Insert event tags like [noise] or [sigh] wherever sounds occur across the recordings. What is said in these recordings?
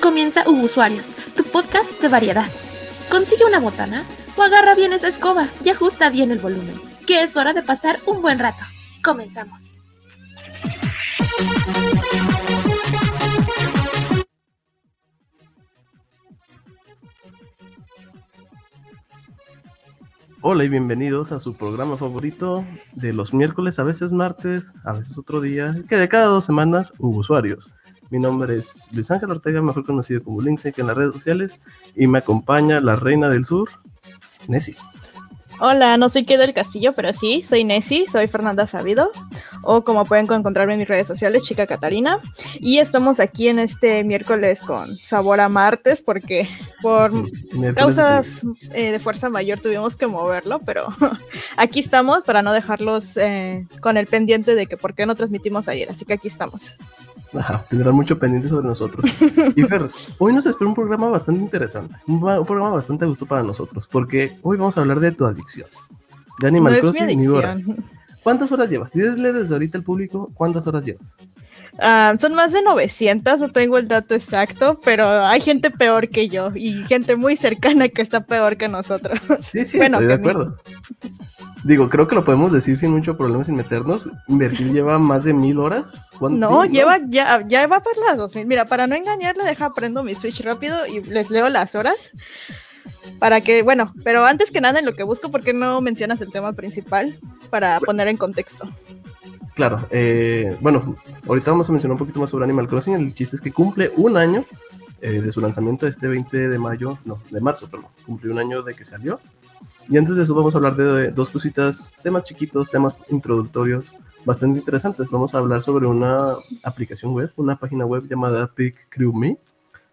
Comienza Usuarios, tu podcast de variedad. Consigue una botana o agarra bien esa escoba y ajusta bien el volumen, que es hora de pasar un buen rato. Comenzamos. Hola y bienvenidos a su programa favorito de los miércoles, a veces martes, a veces otro día, que de cada dos semanas hubo usuarios. Mi nombre es Luis Ángel Ortega, mejor conocido como Linksec en las redes sociales, y me acompaña la reina del sur, Nessie. Hola, no soy que del Castillo, pero sí, soy Nessie, soy Fernanda Sabido, o como pueden encontrarme en mis redes sociales, Chica Catarina. Y estamos aquí en este miércoles con sabor a martes, porque por causas eh, de fuerza mayor tuvimos que moverlo, pero [laughs] aquí estamos para no dejarlos eh, con el pendiente de que por qué no transmitimos ayer, así que aquí estamos. Ajá, tendrán mucho pendiente sobre nosotros. Y Fer, hoy nos espera un programa bastante interesante, un, programa bastante a gusto para nosotros, porque hoy vamos a hablar de tu adicción. De Animal Crossing y horas. ¿Cuántas horas llevas? Dígale desde ahorita al público cuántas horas llevas. Ah, son más de 900, no tengo el dato exacto, pero hay gente peor que yo y gente muy cercana que está peor que nosotros. Sí, sí, estoy de acuerdo. Digo, creo que lo podemos decir sin mucho problema, sin meternos. Virgil lleva más de mil horas. No, lleva, ya, ya va por las dos mil. Mira, para no engañarle, deja prendo mi Switch rápido y les leo las horas. Para que, bueno, pero antes que nada en lo que busco, ¿por qué no mencionas el tema principal? Para poner en contexto. Claro, eh, bueno, ahorita vamos a mencionar un poquito más sobre Animal Crossing. El chiste es que cumple un año eh, de su lanzamiento este 20 de mayo, no, de marzo, perdón. Cumplió un año de que salió. Y antes de eso vamos a hablar de, dos cositas, temas chiquitos, temas introductorios bastante interesantes. Vamos a hablar sobre una aplicación web, una página web llamada Pick Crew Me,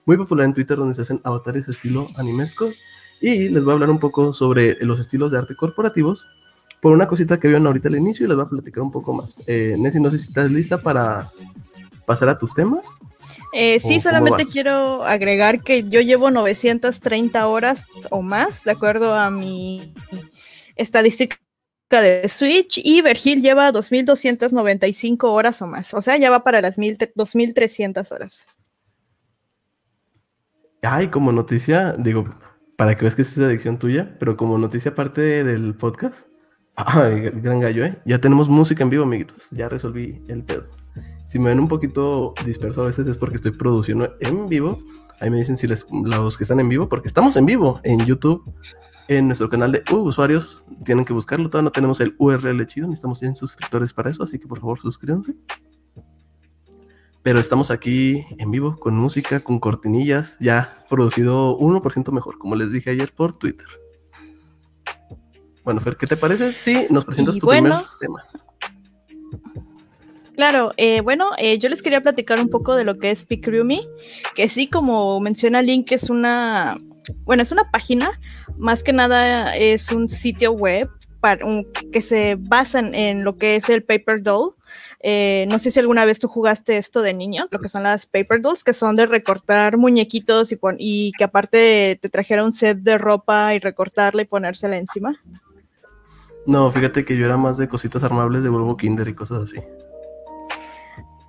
muy popular en Twitter donde se hacen avatares estilo animescos. Y les voy a hablar un poco sobre los estilos de arte corporativos por una cosita que vieron ahorita al inicio y les voy a platicar un poco más. Eh, no sé si estás lista para pasar a tu tema. Eh, sí, solamente quiero agregar que yo llevo 930 horas o más, de acuerdo a mi estadística de Switch, y Vergil lleva 2.295 horas o más, o sea, ya va para las 2.300 horas. Ay, como noticia, digo, para que veas que es adicción tuya, pero como noticia aparte del podcast, [laughs] ay, gran gallo, ¿eh? Ya tenemos música en vivo, amiguitos, ya resolví el pedo. Si me ven un poquito disperso a veces es porque estoy produciendo en vivo. Ahí me dicen si les, los que están en vivo, porque estamos en vivo en YouTube, en nuestro canal de usuarios. Tienen que buscarlo, todavía no tenemos el URL chido, necesitamos 100 suscriptores para eso, así que por favor suscríbanse. Pero estamos aquí en vivo con música, con cortinillas, ya producido 1% mejor, como les dije ayer por Twitter. Bueno, Fer, ¿qué te parece si nos presentas tu primer tema? Claro, eh, bueno, eh, yo les quería platicar un poco de lo que es Me, que sí, como menciona Link, es una, bueno, es una página, más que nada es un sitio web que se basa en lo que es el Paper Doll. Eh, no sé si alguna vez tú jugaste esto de niño, lo que son las Paper Dolls, que son de recortar muñequitos y, y que aparte te trajera un set de ropa y recortarla y ponérsela encima. No, fíjate que yo era más de cositas armables de huevo Kinder y cosas así.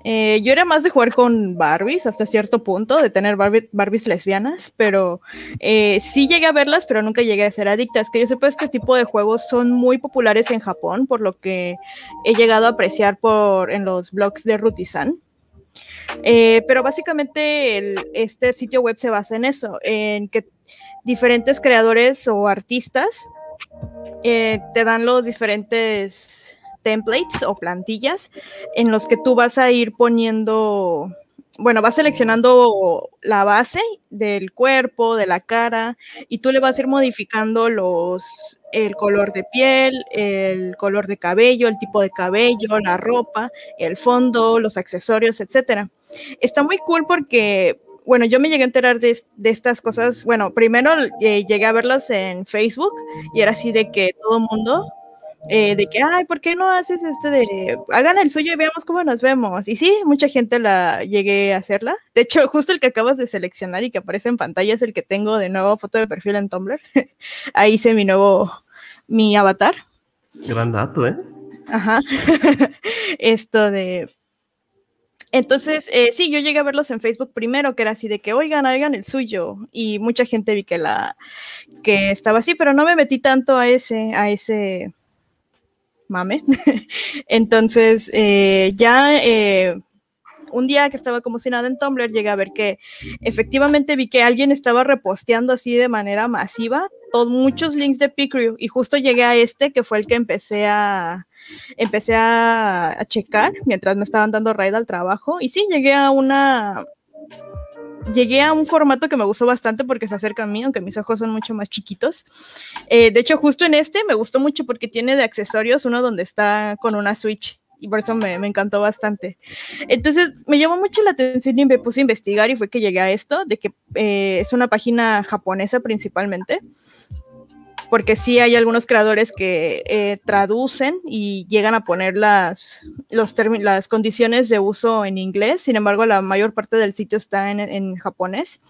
Eh, yo era más de jugar con Barbies hasta cierto punto, de tener Barbies lesbianas, pero eh, sí llegué a verlas, pero nunca llegué a ser adicta. Es que yo sepa, este tipo de juegos son muy populares en Japón, por lo que he llegado a apreciar por, en los blogs de Rutisan. Eh, pero básicamente este sitio web se basa en eso, en que diferentes creadores o artistas te dan los diferentes templates o plantillas en los que tú vas a ir poniendo, bueno, vas seleccionando la base del cuerpo, de la cara, y tú le vas a ir modificando los, el color de piel, el color de cabello, el tipo de cabello, la ropa, el fondo, los accesorios, etcétera. Está muy cool porque bueno, yo me llegué a enterar de, estas cosas. Bueno, primero eh, llegué a verlas en Facebook y era así de que todo mundo eh, de que, ay, ¿por qué no haces este de, hagan el suyo y veamos cómo nos vemos? Y sí, mucha gente la llegué a hacerla. De hecho, justo el que acabas de seleccionar y que aparece en pantalla es el que tengo de nuevo foto de perfil en Tumblr. [laughs] Ahí hice mi nuevo, mi avatar. Gran dato, ¿eh? Ajá. [laughs] Esto de, Entonces, eh, sí, yo llegué a verlos en Facebook primero, que era así de que, oigan, hagan el suyo. Y mucha gente vi que la que estaba así, pero no me metí tanto a ese, a ese mame. [laughs] Entonces, eh, ya eh, un día que estaba como si nada en Tumblr, llegué a ver que efectivamente vi que alguien estaba reposteando así de manera masiva todos muchos links de Picrew y justo llegué a este que fue el que empecé a empecé a, checar mientras me estaban dando raid al trabajo y sí llegué a una llegué a un formato que me gustó bastante porque se acerca a mí, aunque mis ojos son mucho más chiquitos. Eh, de hecho, justo en este me gustó mucho porque tiene de accesorios uno donde está con una Switch y por eso me, me, encantó bastante. Entonces me llamó mucho la atención y me puse a investigar y fue que llegué a esto, de que eh, es una página japonesa principalmente, porque sí hay algunos creadores que eh, traducen y llegan a poner las, los las condiciones de uso en inglés, sin embargo la mayor parte del sitio está en, en japonés.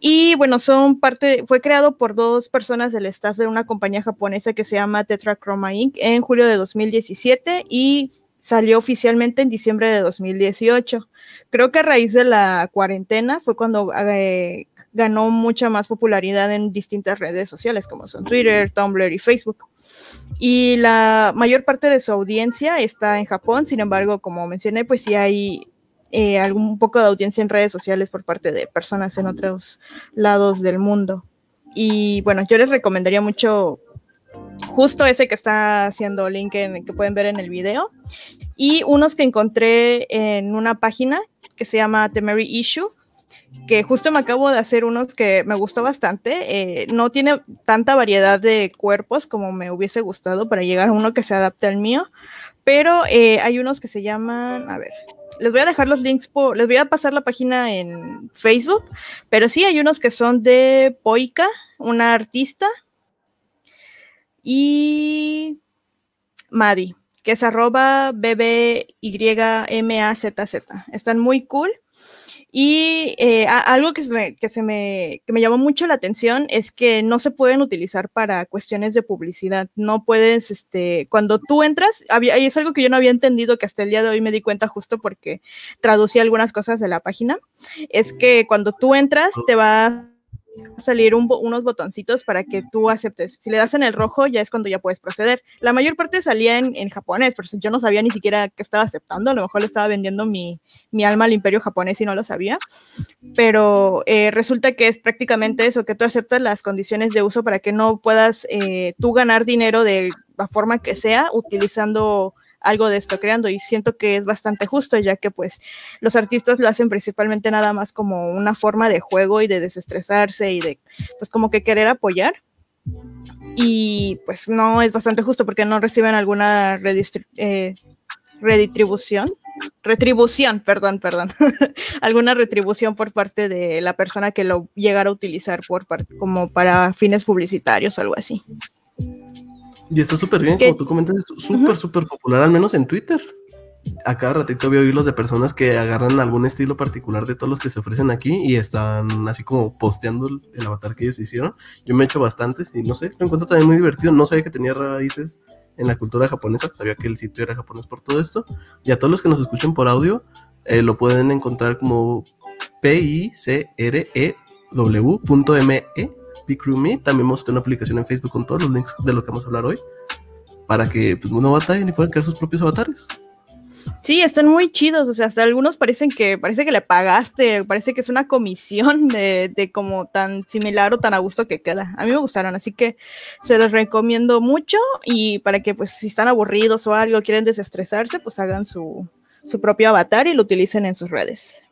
Y bueno, son parte, fue creado por dos personas del staff de una compañía japonesa que se llama Tetrachroma Inc. en julio de 2017 y salió oficialmente en diciembre de 2018. Creo que a raíz de la cuarentena fue cuando eh, ganó mucha más popularidad en distintas redes sociales como son Twitter, Tumblr y Facebook. Y la mayor parte de su audiencia está en Japón, sin embargo, como mencioné, pues sí hay eh, algún poco de audiencia en redes sociales por parte de personas en otros lados del mundo. Y bueno, yo les recomendaría mucho justo ese que está haciendo link que pueden ver en el video y unos que encontré en una página que se llama The Mary Issue que justo me acabo de hacer unos que me gustó bastante. Eh, no tiene tanta variedad de cuerpos como me hubiese gustado para llegar a uno que se adapte al mío, pero eh, hay unos que se llaman, a ver, les voy a dejar los links, por, les voy a pasar la página en Facebook, pero sí hay unos que son de Poika, una artista, y Madi, que es arroba BBYMAZZ. Están muy cool. Y eh, algo que, se me, que, se me, que me llamó mucho la atención es que no se pueden utilizar para cuestiones de publicidad. No puedes, este, cuando tú entras, había, y es algo que yo no había entendido que hasta el día de hoy me di cuenta justo porque traducí algunas cosas de la página, es que cuando tú entras te va salir unos botoncitos para que tú aceptes. Si le das en el rojo, ya es cuando ya puedes proceder. La mayor parte salía en, en japonés, pero yo no sabía ni siquiera que estaba aceptando. A lo mejor le estaba vendiendo mi, mi alma al imperio japonés y no lo sabía. Pero eh, resulta que es prácticamente eso, que tú aceptas las condiciones de uso para que no puedas eh, tú ganar dinero de la forma que sea utilizando algo de esto creando y siento que es bastante justo ya que pues los artistas lo hacen principalmente nada más como una forma de juego y de desestresarse y de pues como que querer apoyar y pues no es bastante justo porque no reciben alguna eh, redistribución retribución, perdón, perdón, [laughs] alguna retribución por parte de la persona que lo llegara a utilizar por como para fines publicitarios o algo así. Y está súper bien, como tú comentas, es súper, súper popular, al menos en Twitter. A cada ratito veo hilos de personas que agarran algún estilo particular de todos los que se ofrecen aquí y están así como posteando el, avatar que ellos hicieron. Yo me he hecho bastantes y no sé, lo encuentro también muy divertido. No sabía que tenía raíces en la cultura japonesa, sabía que el sitio era japonés por todo esto. Y a todos los que nos escuchen por audio, eh, lo pueden encontrar como p-i-c-r-e-w.me Me. También vamos a tener una aplicación en Facebook con todos los links de lo que vamos a hablar hoy. Para que pues, no batallen y puedan crear sus propios avatares. Sí, están muy chidos, o sea, hasta algunos parecen que parece que le pagaste, parece que es una comisión [laughs] de, de, como tan similar o tan a gusto que queda. A mí me gustaron, así que se los recomiendo mucho y para que pues si están aburridos o algo, quieren desestresarse, pues hagan su, su propio avatar y lo utilicen en sus redes.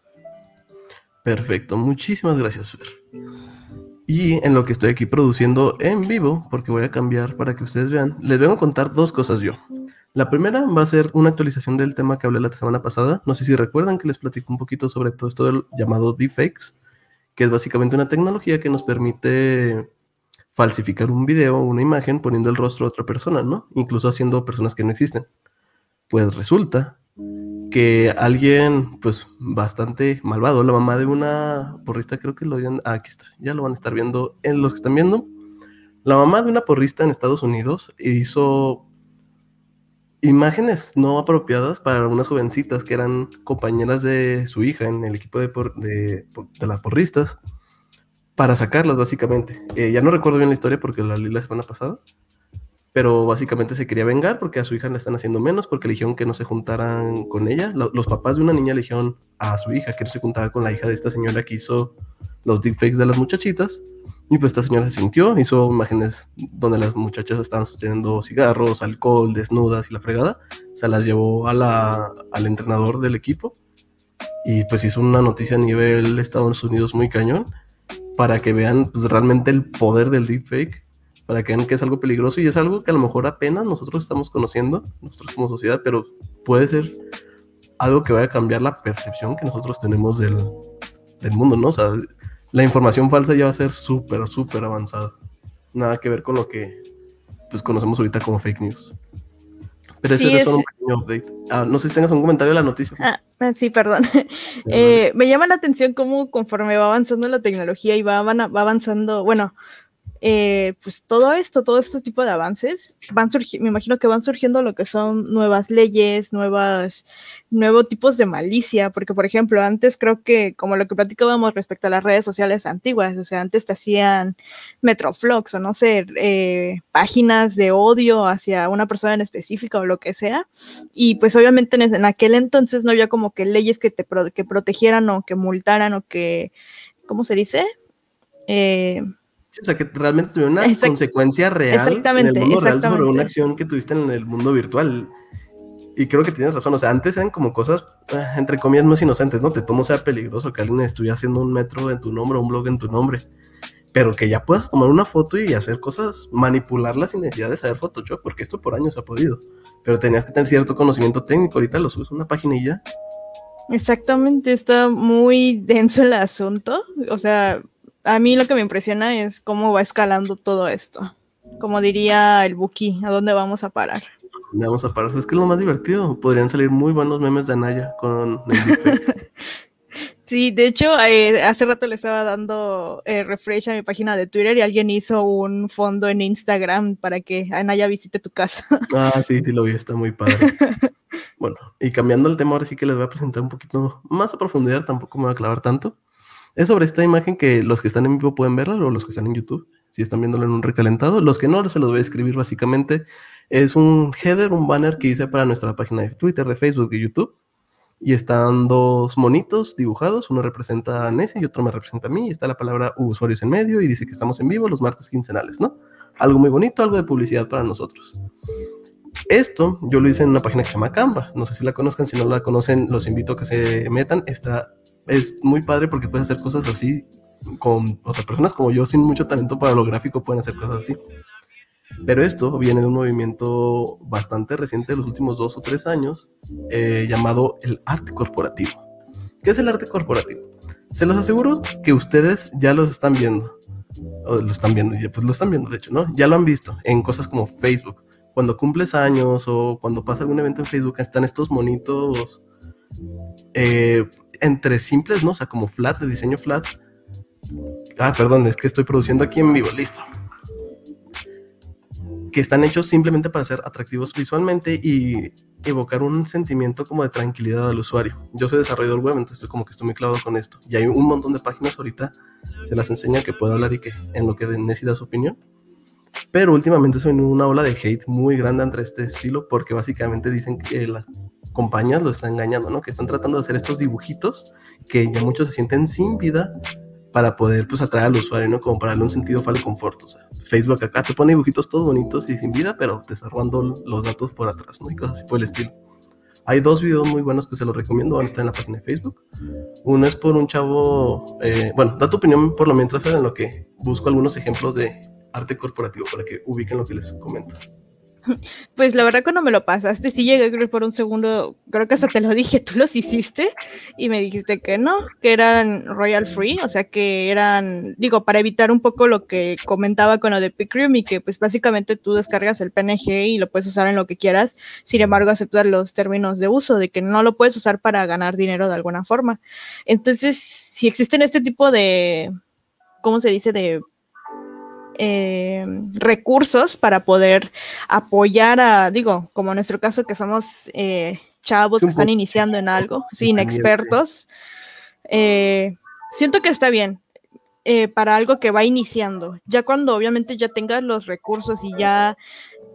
Perfecto, muchísimas gracias, Fer. Y en lo que estoy aquí produciendo en vivo, porque voy a cambiar para que ustedes vean, les vengo a contar dos cosas yo. La primera va a ser una actualización del tema que hablé la semana pasada. No sé si recuerdan que les platico un poquito sobre todo esto del llamado deepfakes, que es básicamente una tecnología que nos permite falsificar un video o una imagen poniendo el rostro de otra persona, ¿no? Incluso haciendo personas que no existen. Pues resulta que alguien, pues, bastante malvado, la mamá de una porrista, creo que lo habían, ah, aquí está, ya lo van a estar viendo en los que están viendo. La mamá de una porrista en Estados Unidos hizo imágenes no apropiadas para unas jovencitas que eran compañeras de su hija en el equipo de, de, las porristas para sacarlas básicamente. Eh, ya no recuerdo bien la historia porque la leí la semana pasada, pero básicamente se quería vengar porque a su hija le están haciendo menos porque le dijeron que no se juntaran con ella. los papás de una niña le a su hija que no se juntara con la hija de esta señora que hizo los deepfakes de las muchachitas. Y pues esta señora se sintió, hizo imágenes donde las muchachas estaban sosteniendo cigarros, alcohol, desnudas y la fregada. Se las llevó a la, al entrenador del equipo y pues hizo una noticia a nivel Estados Unidos muy cañón para que vean pues, realmente el poder del deepfake, para que vean que es algo peligroso y es algo que a lo mejor apenas nosotros estamos conociendo, nosotros como sociedad, pero puede ser algo que vaya a cambiar la percepción que nosotros tenemos del, del mundo, ¿no? O sea, la información falsa ya va a ser súper, súper avanzada. Nada que ver con lo que pues, conocemos ahorita como fake news. Pero eso es... un pequeño update. Ah, no sé si tengas un comentario de la noticia. Ah, ah sí, perdón. [laughs] Eh, me llama la atención cómo conforme va avanzando la tecnología y va, va avanzando, bueno, eh, pues todo esto, todo este tipo de avances, van me imagino que van surgiendo lo que son nuevas leyes, nuevas, nuevos tipos de malicia, porque por ejemplo, antes creo que como lo que platicábamos respecto a las redes sociales antiguas, o sea, antes te hacían metroflogs o no sé, eh, páginas de odio hacia una persona en específica o lo que sea, y pues obviamente en, aquel entonces no había como que leyes que te que protegieran o que multaran o que, ¿cómo se dice? Eh, o sea, que realmente tuviera una consecuencia real exactamente, en el mundo real sobre una acción que tuviste en el mundo virtual. Y creo que tienes razón, o sea, antes eran como cosas, eh, entre comillas, más inocentes, ¿no? Te tomo sea peligroso que alguien estuviera haciendo un metro en tu nombre, un blog en tu nombre, pero que ya puedas tomar una foto y hacer cosas, manipularlas sin necesidad de saber Photoshop, porque esto por años ha podido, pero tenías que tener cierto conocimiento técnico, ahorita lo subes a una página y ya. Exactamente, está muy denso el asunto, o sea, a mí lo que me impresiona es cómo va escalando todo esto. Como diría el Buki, ¿a dónde vamos a parar? ¿Dónde vamos a parar? Es que es lo más divertido. Podrían salir muy buenos memes de Anaya con [laughs] Sí, de hecho, eh, hace rato le estaba dando eh, refresh a mi página de Twitter y alguien hizo un fondo en Instagram para que Anaya visite tu casa. Ah, sí, sí lo vi, está muy padre. [laughs] bueno, y cambiando el tema, ahora sí que les voy a presentar un poquito más a profundidad, tampoco me voy a clavar tanto. Es sobre esta imagen que los que están en vivo pueden verla o los que están en YouTube, si están viéndolo en un recalentado. Los que no, se los voy a escribir básicamente. Es un header, un banner que hice para nuestra página de Twitter, de Facebook y YouTube. Y están dos monitos dibujados, uno representa a Nessie y otro me representa a mí. Y está la palabra usuarios en medio y dice que estamos en vivo los martes quincenales, ¿no? Algo muy bonito, algo de publicidad para nosotros. Esto yo lo hice en una página que se llama Canva. No sé si la conozcan, si no la conocen, los invito a que se metan. Está es muy padre porque puedes hacer cosas así con, o sea, personas como yo sin mucho talento para lo gráfico pueden hacer cosas así. Pero esto viene de un movimiento bastante reciente de los últimos dos o tres años eh, llamado el arte corporativo. ¿Qué es el arte corporativo? Se los aseguro que ustedes ya los están viendo. O lo están viendo, pues lo están viendo, de hecho, ¿no? Ya lo han visto en cosas como Facebook. Cuando cumples años o cuando pasa algún evento en Facebook, están estos monitos eh, entre simples, ¿no? O sea, como flat, de diseño flat. Ah, perdón, es que estoy produciendo aquí en vivo, listo. Que están hechos simplemente para ser atractivos visualmente y evocar un sentimiento como de tranquilidad al usuario. Yo soy desarrollador web, entonces como que estoy muy clavado con esto. Y hay un montón de páginas ahorita, se las enseña que puedo hablar y que en lo que necesita su opinión. Pero últimamente se una ola de hate muy grande entre este estilo porque básicamente dicen que la compañías lo están engañando, ¿no? Que están tratando de hacer estos dibujitos que ya muchos se sienten sin vida para poder pues atraer al usuario, ¿no? Como para darle un sentido falso confort. O sea, Facebook acá te pone dibujitos todos bonitos y sin vida, pero te está robando los datos por atrás, ¿no? Y cosas así por el estilo. Hay dos videos muy buenos que se los recomiendo, van a estar en la página de Facebook. Uno es por un chavo, eh, bueno, da tu opinión por lo mientras en lo que busco algunos ejemplos de arte corporativo para que ubiquen lo que les comento. [laughs] Pues la verdad cuando me lo pasaste, sí llegué por un segundo, creo que hasta te lo dije, tú los hiciste y me dijiste que no, que eran royal free, o sea que eran, digo, para evitar un poco lo que comentaba con lo de Picrium y que pues básicamente tú descargas el PNG y lo puedes usar en lo que quieras, sin embargo aceptar los términos de uso, de que no lo puedes usar para ganar dinero de alguna forma. Entonces, si existen este tipo de, ¿cómo se dice? De eh, recursos para poder apoyar a, digo, como en nuestro caso que somos eh, chavos que están iniciando en algo, [laughs] sin expertos. Eh, siento que está bien para algo que va iniciando. Ya cuando obviamente ya tengas los recursos y ya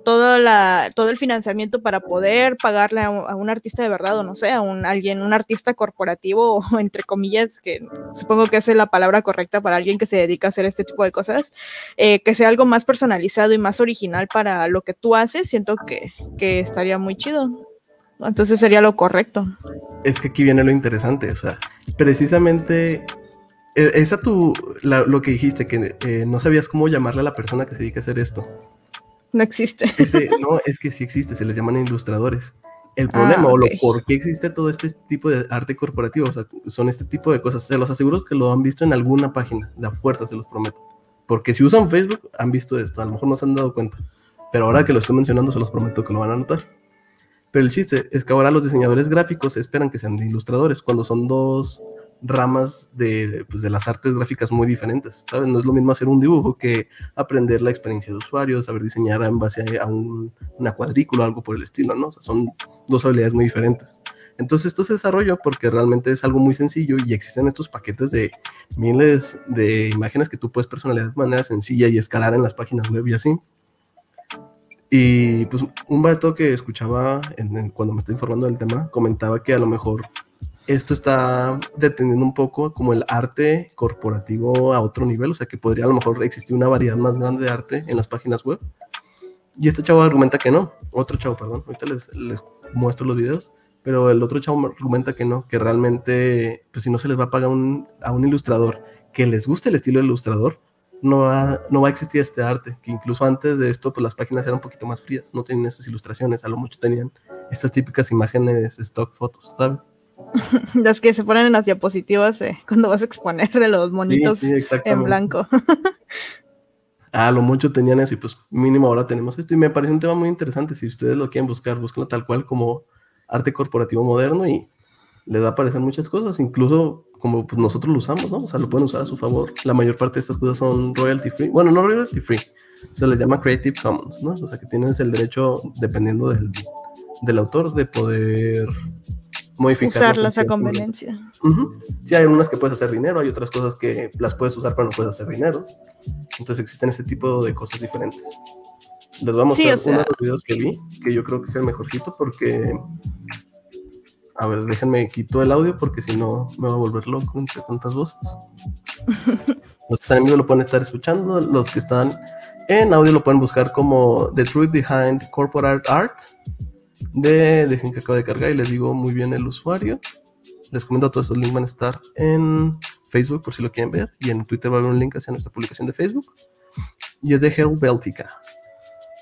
todo, la, todo el financiamiento para poder pagarle a un, artista de verdad, o no sé, a un, alguien, un artista corporativo, o [laughs] entre comillas, que supongo que esa es la palabra correcta para alguien que se dedica a hacer este tipo de cosas, eh, que sea algo más personalizado y más original para lo que tú haces, siento que, que estaría muy chido. Entonces sería lo correcto. Es que aquí viene lo interesante, o sea, precisamente e, esa tu, lo que dijiste, que eh, no sabías cómo llamarle a la persona que se dedica a hacer esto. No existe. no, es que sí existe, se les llaman ilustradores. El problema ah, o lo por qué existe todo este tipo de arte corporativo, o sea, son este tipo de cosas. Se los aseguro que lo han visto en alguna página, la fuerza, se los prometo. Porque si usan Facebook, han visto esto, a lo mejor no se han dado cuenta. Pero ahora que lo estoy mencionando, se los prometo que lo van a notar. Pero el chiste es que ahora los diseñadores gráficos esperan que sean ilustradores, cuando son dos ramas de, pues, de las artes gráficas muy diferentes, ¿sabes? No es lo mismo hacer un dibujo que aprender la experiencia de usuario, saber diseñar en base a una cuadrícula o algo por el estilo, ¿no? Son dos habilidades muy diferentes. Entonces esto se desarrolla porque realmente es algo muy sencillo y existen estos paquetes de miles de imágenes que tú puedes personalizar de manera sencilla y escalar en las páginas web y así. Y pues un vato que escuchaba cuando me estaba informando del tema comentaba que a lo mejor esto está deteniendo un poco como el arte corporativo a otro nivel, o sea que podría a lo mejor existir una variedad más grande de arte en las páginas web. Y este chavo argumenta que no, otro chavo, perdón, ahorita les, muestro los videos, pero el otro chavo argumenta que no, que realmente, pues si no se les va a pagar a un ilustrador que les guste el estilo del ilustrador, no va, no va a existir este arte, que incluso antes de esto, pues las páginas eran un poquito más frías, no tenían esas ilustraciones, a lo mucho tenían estas típicas imágenes stock fotos, ¿sabes? [laughs] las que se ponen en las diapositivas eh, [laughs] cuando vas a exponer de los monitos en blanco. [laughs] ah, lo mucho tenían eso y pues mínimo ahora tenemos esto y me parece un tema muy interesante. Si ustedes lo quieren buscar, búsquenlo tal cual como arte corporativo moderno y les va a aparecer muchas cosas, incluso como pues, nosotros lo usamos, ¿no? O sea, lo pueden usar a su favor. La mayor parte de estas cosas son royalty free. Bueno, no royalty free, se les llama Creative Commons, ¿no? O sea, que tienes el derecho, dependiendo del, del autor, de poder Usarlas a conveniencia. Sí, hay algunas que puedes hacer dinero, hay otras cosas que las puedes usar pero no puedes hacer dinero. Entonces existen este tipo de cosas diferentes. Les vamos a mostrar uno de los videos que vi, que yo creo que es el mejorcito porque... A ver, déjenme quito el audio porque si no me va a volver loco entre tantas voces. [laughs] los que están en vivo lo pueden estar escuchando, los que están en audio lo pueden buscar como The Truth Behind Corporate Art de, dejen que acabo de cargar y les digo muy bien el usuario. Les comento todos estos links van a estar en Facebook por si lo quieren ver y en Twitter va a haber un link hacia nuestra publicación de Facebook. Y es de Hell Beltica.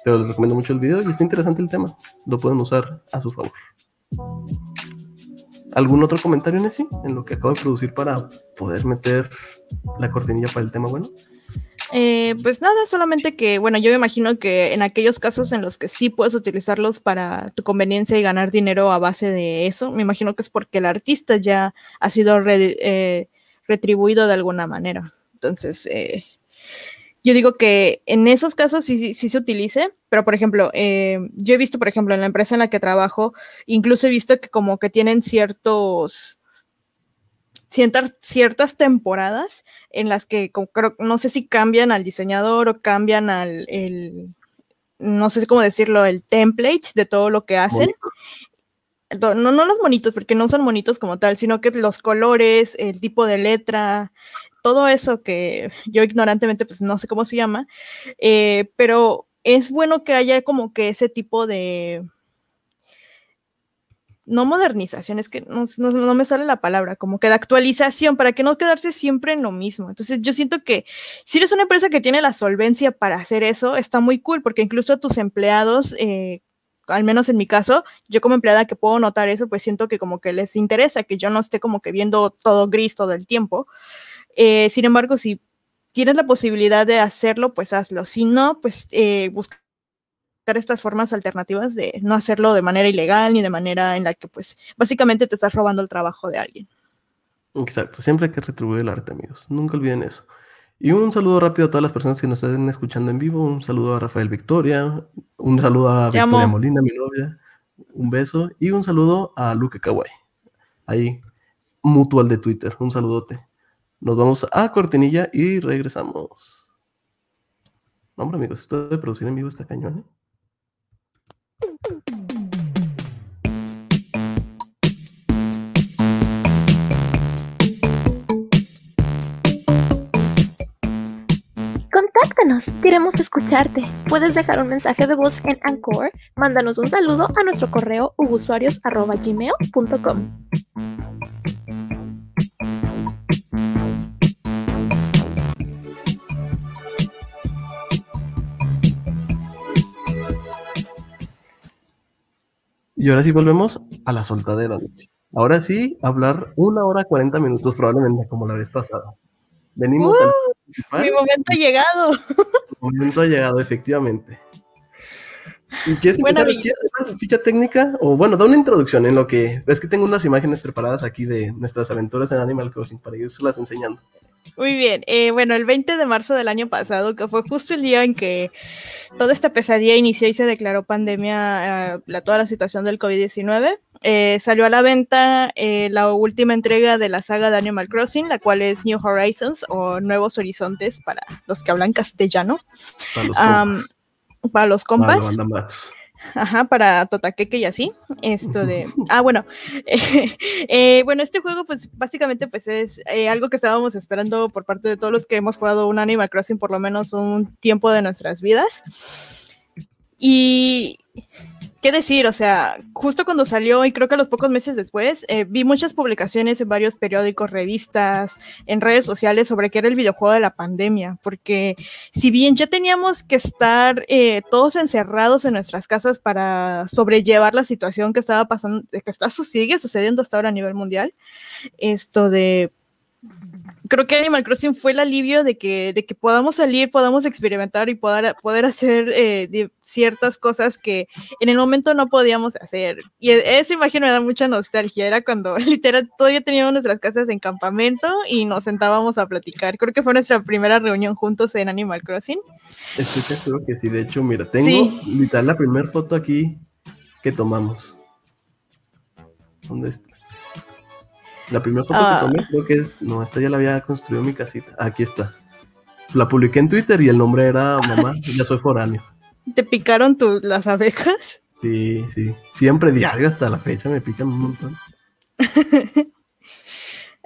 Pero les recomiendo mucho el video y está interesante el tema. Lo pueden usar a su favor. ¿Algún otro comentario, Nessie, en lo que acabo de producir para poder meter la cortinilla para el tema bueno? Eh, pues nada, solamente que, bueno, yo me imagino que en aquellos casos en los que sí puedes utilizarlos para tu conveniencia y ganar dinero a base de eso, me imagino que es porque el artista ya ha sido eh, retribuido de alguna manera. Entonces, eh, yo digo que en esos casos sí, sí, se utilice, pero por ejemplo, yo he visto, por ejemplo, en la empresa en la que trabajo, incluso he visto que como que tienen ciertos ciertas, ciertas temporadas en las que creo, no sé si cambian al diseñador o cambian al, el, no sé cómo decirlo, el template de todo lo que hacen. No, no los monitos, porque no son monitos como tal, sino que los colores, el tipo de letra, todo eso que yo ignorantemente pues no sé cómo se llama, eh, pero es bueno que haya como que ese tipo de, no modernización, es que no, me sale la palabra, como que de actualización, para que no quedarse siempre en lo mismo. Entonces yo siento que si eres una empresa que tiene la solvencia para hacer eso, está muy cool, porque incluso tus empleados, eh, al menos en mi caso, yo como empleada que puedo notar eso, pues siento que como que les interesa que yo no esté como que viendo todo gris todo el tiempo. Eh, sin embargo, si tienes la posibilidad de hacerlo, pues hazlo. Si no, pues eh, busca estas formas alternativas de no hacerlo de manera ilegal ni de manera en la que pues básicamente te estás robando el trabajo de alguien. Exacto, siempre hay que retribuir el arte, amigos. Nunca olviden eso. Y un saludo rápido a todas las personas que nos estén escuchando en vivo. Un saludo a Rafael Victoria. Un saludo a Te Victoria amo. Molina, mi novia. Un beso. Y un saludo a Luke Kawai. Ahí, mutual de Twitter. Un saludote. Nos vamos a cortinilla y regresamos. No, hombre, amigos, esto de producir en vivo está cañón, ¿eh? Contáctanos, queremos escucharte. Puedes dejar un mensaje de voz en Anchor, mándanos un saludo a nuestro correo usuarios.gmail.com. Y ahora sí volvemos a la soltadera. Ahora sí, hablar una hora 40 minutos probablemente, como la vez pasada. Venimos al principal. Mi momento ha llegado. El momento ha llegado, efectivamente. ¿Y quieres empezar? mi- ¿Quieres hacer la ficha técnica? O bueno, da una introducción en lo que... Es que tengo unas imágenes preparadas aquí de nuestras aventuras en Animal Crossing para irlas enseñando. Muy bien, eh, bueno, el 20 de marzo del año pasado, que fue justo el día en que toda esta pesadilla inició y se declaró pandemia, eh, la, toda la situación del COVID-19, eh, salió a la venta eh, la última entrega de la saga de Animal Crossing, la cual es New Horizons o Nuevos Horizontes para los que hablan castellano, Para los compas, para los. Ajá, para Totaqueque y así. Esto de. [laughs] Ah, bueno. [laughs] eh, bueno, este juego, pues básicamente, pues es eh, algo que estábamos esperando por parte de todos los que hemos jugado un Animal Crossing por lo menos un tiempo de nuestras vidas. Y. ¿Qué decir? O sea, justo cuando salió, y creo que a los pocos meses después, eh, vi muchas publicaciones en varios periódicos, revistas, en redes sociales sobre qué era el videojuego de la pandemia, porque si bien ya teníamos que estar eh, todos encerrados en nuestras casas para sobrellevar la situación que estaba pasando, que está, sigue sucediendo hasta ahora a nivel mundial, esto de... Creo que Animal Crossing fue el alivio de que, de que podamos salir, podamos experimentar y poder, poder hacer eh, ciertas cosas que en el momento no podíamos hacer. Y e- esa imagen me da mucha nostalgia. Era cuando [laughs] literal todavía teníamos nuestras casas en campamento y nos sentábamos a platicar. Creo que fue nuestra primera reunión juntos en Animal Crossing. Estoy seguro que sí. De hecho, mira, tengo Sí. literal la primera foto aquí que tomamos. ¿Dónde está? La primera foto Ah. que tomé creo que es... No, esta ya la había construido en mi casita. Aquí está. La publiqué en Twitter y el nombre era Mamá, [laughs] ya soy foráneo. ¿Te picaron tu- las abejas? Sí, sí. Siempre diario hasta la fecha me pican un montón. [laughs]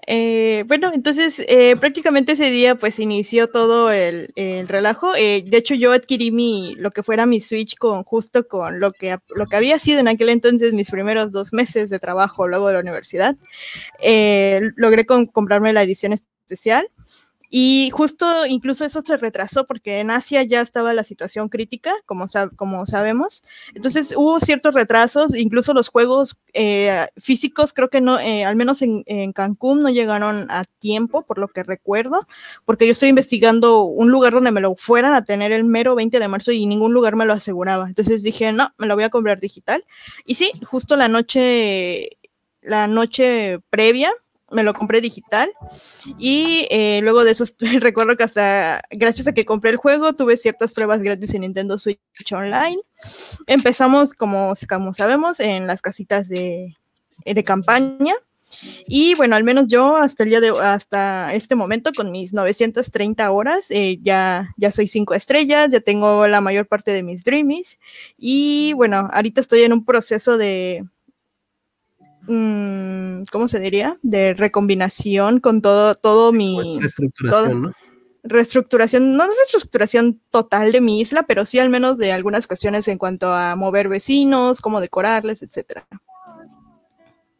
Eh, bueno, entonces eh, prácticamente ese día pues inició todo el, el relajo. Eh, de hecho yo adquirí mi, lo que fuera mi Switch con justo con lo que, lo que había sido en aquel entonces mis primeros dos meses de trabajo luego de la universidad. Eh, logré comprarme la edición especial. Y justo incluso eso se retrasó porque en Asia ya estaba la situación crítica, como, sab- como sabemos. Entonces hubo ciertos retrasos, incluso los juegos eh, físicos creo que no, eh, al menos en, en Cancún no llegaron a tiempo, por lo que recuerdo, porque yo estoy investigando un lugar donde me lo fueran a tener el mero 20 de marzo y ningún lugar me lo aseguraba. Entonces dije, no, me lo voy a comprar digital. Y sí, justo la noche, la noche previa me lo compré digital y eh, luego de eso [laughs] recuerdo que hasta gracias a que compré el juego tuve ciertas pruebas gratis en Nintendo Switch Online. Empezamos como, como sabemos en las casitas de, de campaña y bueno, al menos yo hasta el día de hasta este momento con mis 930 horas eh, ya ya soy cinco estrellas, ya tengo la mayor parte de mis dreamies y bueno, ahorita estoy en un proceso de ¿cómo se diría? De recombinación con todo, todo mi Reestructuración, ¿no? reestructuración, no reestructuración total de mi isla, pero sí al menos de algunas cuestiones en cuanto a mover vecinos, cómo decorarles, etcétera.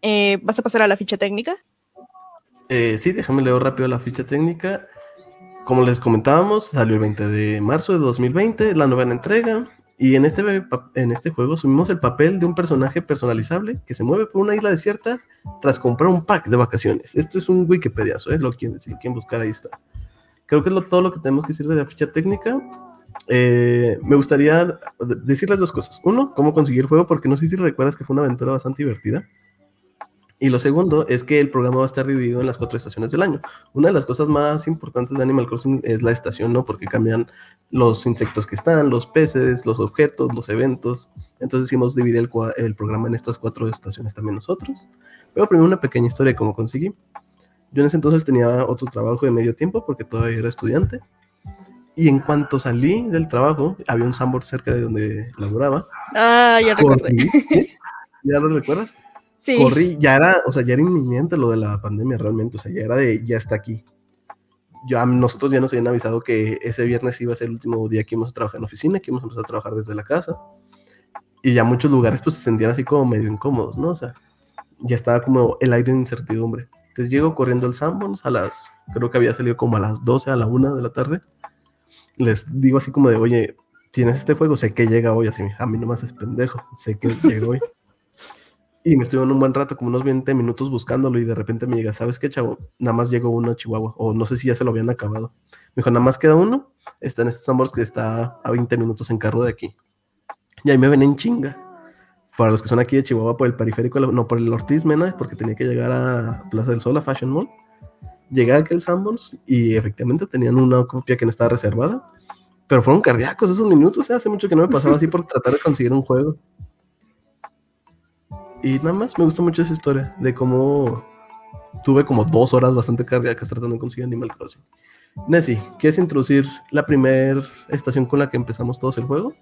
Eh, ¿Vas a pasar a la ficha técnica? Eh, sí, déjame leer rápido la ficha técnica. Como les comentábamos, salió el 20 de marzo de 2020, la novena entrega. Y en este, en este juego asumimos el papel de un personaje personalizable que se mueve por una isla desierta tras comprar un pack de vacaciones. Esto es un Wikipediazo, es lo que si quieren buscar ahí está. Creo que es lo- todo lo que tenemos que decir de la ficha técnica. Eh, me gustaría de- decirles dos cosas. Uno, cómo conseguir el juego, porque no sé si recuerdas que fue una aventura bastante divertida. Y lo segundo es que el programa va a estar dividido en las cuatro estaciones del año. Una de las cosas más importantes de Animal Crossing es la estación, ¿no? Porque cambian los insectos que están, los peces, los objetos, los eventos. Entonces hicimos dividir el, el programa en estas cuatro estaciones también nosotros. Pero primero una pequeña historia de cómo conseguí. Yo en ese entonces tenía otro trabajo de medio tiempo porque todavía era estudiante. Y en cuanto salí del trabajo, había un Sambor cerca de donde laboraba. Ah, ya recuerdo. ¿Ya lo recuerdas? Sí. Corrí, ya era, o sea, ya era inminente lo de la pandemia realmente, o sea, ya era de, ya está aquí. Ya, nosotros ya nos habían avisado que ese viernes iba a ser el último día que íbamos a trabajar en oficina, que íbamos a empezar a trabajar desde la casa. Y ya muchos lugares pues se sentían así como medio incómodos, ¿no? O sea, ya estaba como el aire de incertidumbre. Entonces llego corriendo al Sanborns a las, creo que había salido como a las 12, a la 1 de la tarde les digo así como de, oye, tienes este juego, sé que llega hoy, así, a mí nomás es pendejo, sé que llega hoy. [laughs] Y me estuve un buen rato, como unos 20 minutos buscándolo y de repente me llega, ¿sabes qué, chavo? Nada más llegó uno a Chihuahua, o no sé si ya se lo habían acabado. Me dijo, nada más queda uno, está en este Sambors que está a 20 minutos en carro de aquí. Y ahí me ven en chinga. Para los que son aquí de Chihuahua, por el periférico, no, por el Ortiz Mena, porque tenía que llegar a Plaza del Sol, a Fashion Mall llegué a aquel Sanborns y efectivamente tenían una copia que no estaba reservada. Pero fueron cardíacos esos minutos, hace mucho que no me pasaba así por tratar de conseguir un juego. Y nada más, me gusta mucho esa historia de cómo tuve como dos horas bastante cardíacas tratando de conseguir Animal Crossing. Nessie, ¿quieres introducir la primera estación con la que empezamos todos el juego?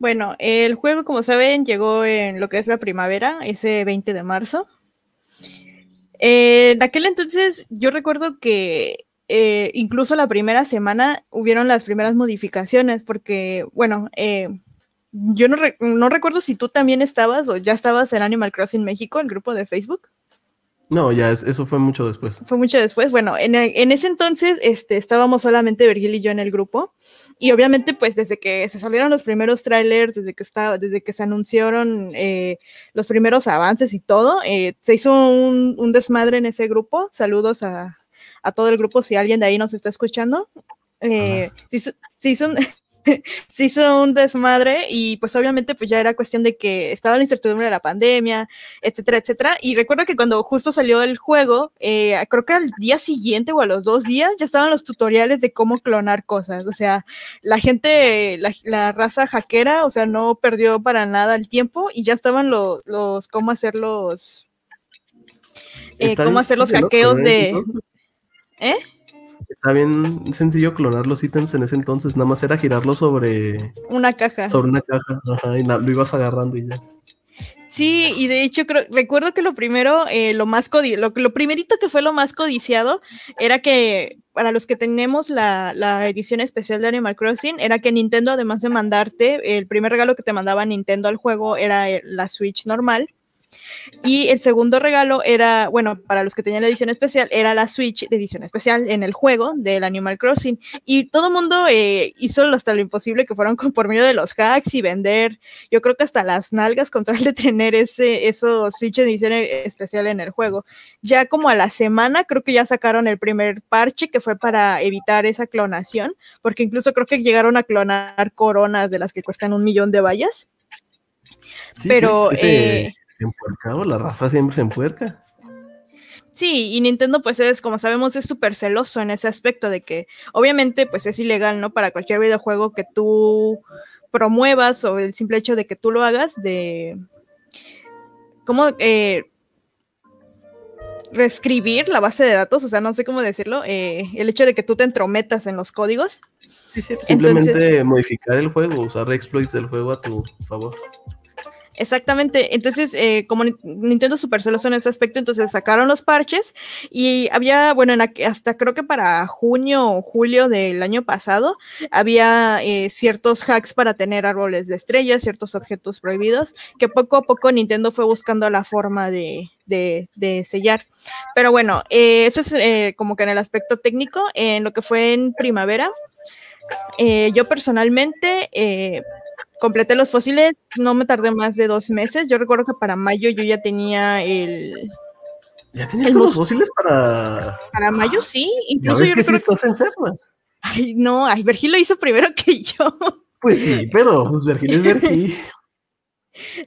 Bueno, el juego, como saben, llegó en lo que es la primavera, ese 20 de marzo. En aquel entonces yo recuerdo que eh, incluso la primera semana hubieron las primeras modificaciones porque, bueno, eh, yo no, no, recuerdo si tú también estabas o ya estabas en Animal Crossing México, el grupo de Facebook. No, ya eso fue mucho después. Fue mucho después. Bueno, en, ese entonces este, estábamos solamente Virgil y yo en el grupo. Y obviamente, pues desde que se salieron los primeros trailers, desde que, estaba, desde que se anunciaron eh, los primeros avances y todo, eh, se hizo un, desmadre en ese grupo. Saludos a, todo el grupo si alguien de ahí nos está escuchando. Eh, se, se hizo un, [laughs] se hizo un desmadre y pues obviamente pues ya era cuestión de que estaba la incertidumbre de la pandemia, etcétera, etcétera. Y recuerdo que cuando justo salió el juego, eh, creo que al día siguiente o a los dos días ya estaban los tutoriales de cómo clonar cosas. O sea, la gente, la, raza hackera, o sea, no perdió para nada el tiempo y ya estaban los, los cómo hacer los... Eh, cómo hacer los hackeos de... ¿Eh? Está bien sencillo clonar los ítems en ese entonces, nada más era girarlo sobre una caja. Sobre una caja, ajá, y lo ibas agarrando y ya. Sí, y de hecho creo, recuerdo que lo primero, eh, lo más codi lo, lo, primerito que fue lo más codiciado era que para los que tenemos la, la, edición especial de Animal Crossing, era que Nintendo, además de mandarte, el primer regalo que te mandaba Nintendo al juego era la Switch normal. Y el segundo regalo era, bueno, para los que tenían la edición especial, era la Switch de edición especial en el juego del Animal Crossing. Y todo el mundo eh, hizo hasta lo imposible que fueron por medio de los hacks y vender, yo creo que hasta las nalgas con tal de tener ese, eso Switch de edición especial en el juego. Ya como a la semana, creo que ya sacaron el primer parche que fue para evitar esa clonación, porque incluso creo que llegaron a clonar coronas de las que cuestan un millón de vallas. Pero eh, se empuerca, la raza siempre se empuerca. Sí, y Nintendo pues es, como sabemos, es súper celoso en ese aspecto de que obviamente pues es ilegal, ¿no? Para cualquier videojuego que tú promuevas o el simple hecho de que tú lo hagas, de... ¿Cómo? Eh, reescribir la base de datos, o sea, no sé cómo decirlo, eh, el hecho de que tú te entrometas en los códigos. Sí, sí, simplemente modificar el juego, usar exploits del juego a tu favor. Exactamente, entonces eh, como Nintendo super celoso en ese aspecto, entonces sacaron los parches y había, bueno, hasta creo que para junio o julio del año pasado, había eh, ciertos hacks para tener árboles de estrellas, ciertos objetos prohibidos, que poco a poco Nintendo fue buscando la forma de, sellar. Pero bueno, eh, eso es como que en el aspecto técnico, en lo que fue en primavera. yo personalmente completé los fósiles, no me tardé más de dos meses. Yo recuerdo que para mayo yo ya tenía el. ¿Ya tenías los fósiles para.? Para mayo sí, incluso yo recuerdo. Estás enferma. Ay, no, ay, Vergil lo hizo primero que yo. Pues sí, pero pues, Vergil es Vergil. [laughs]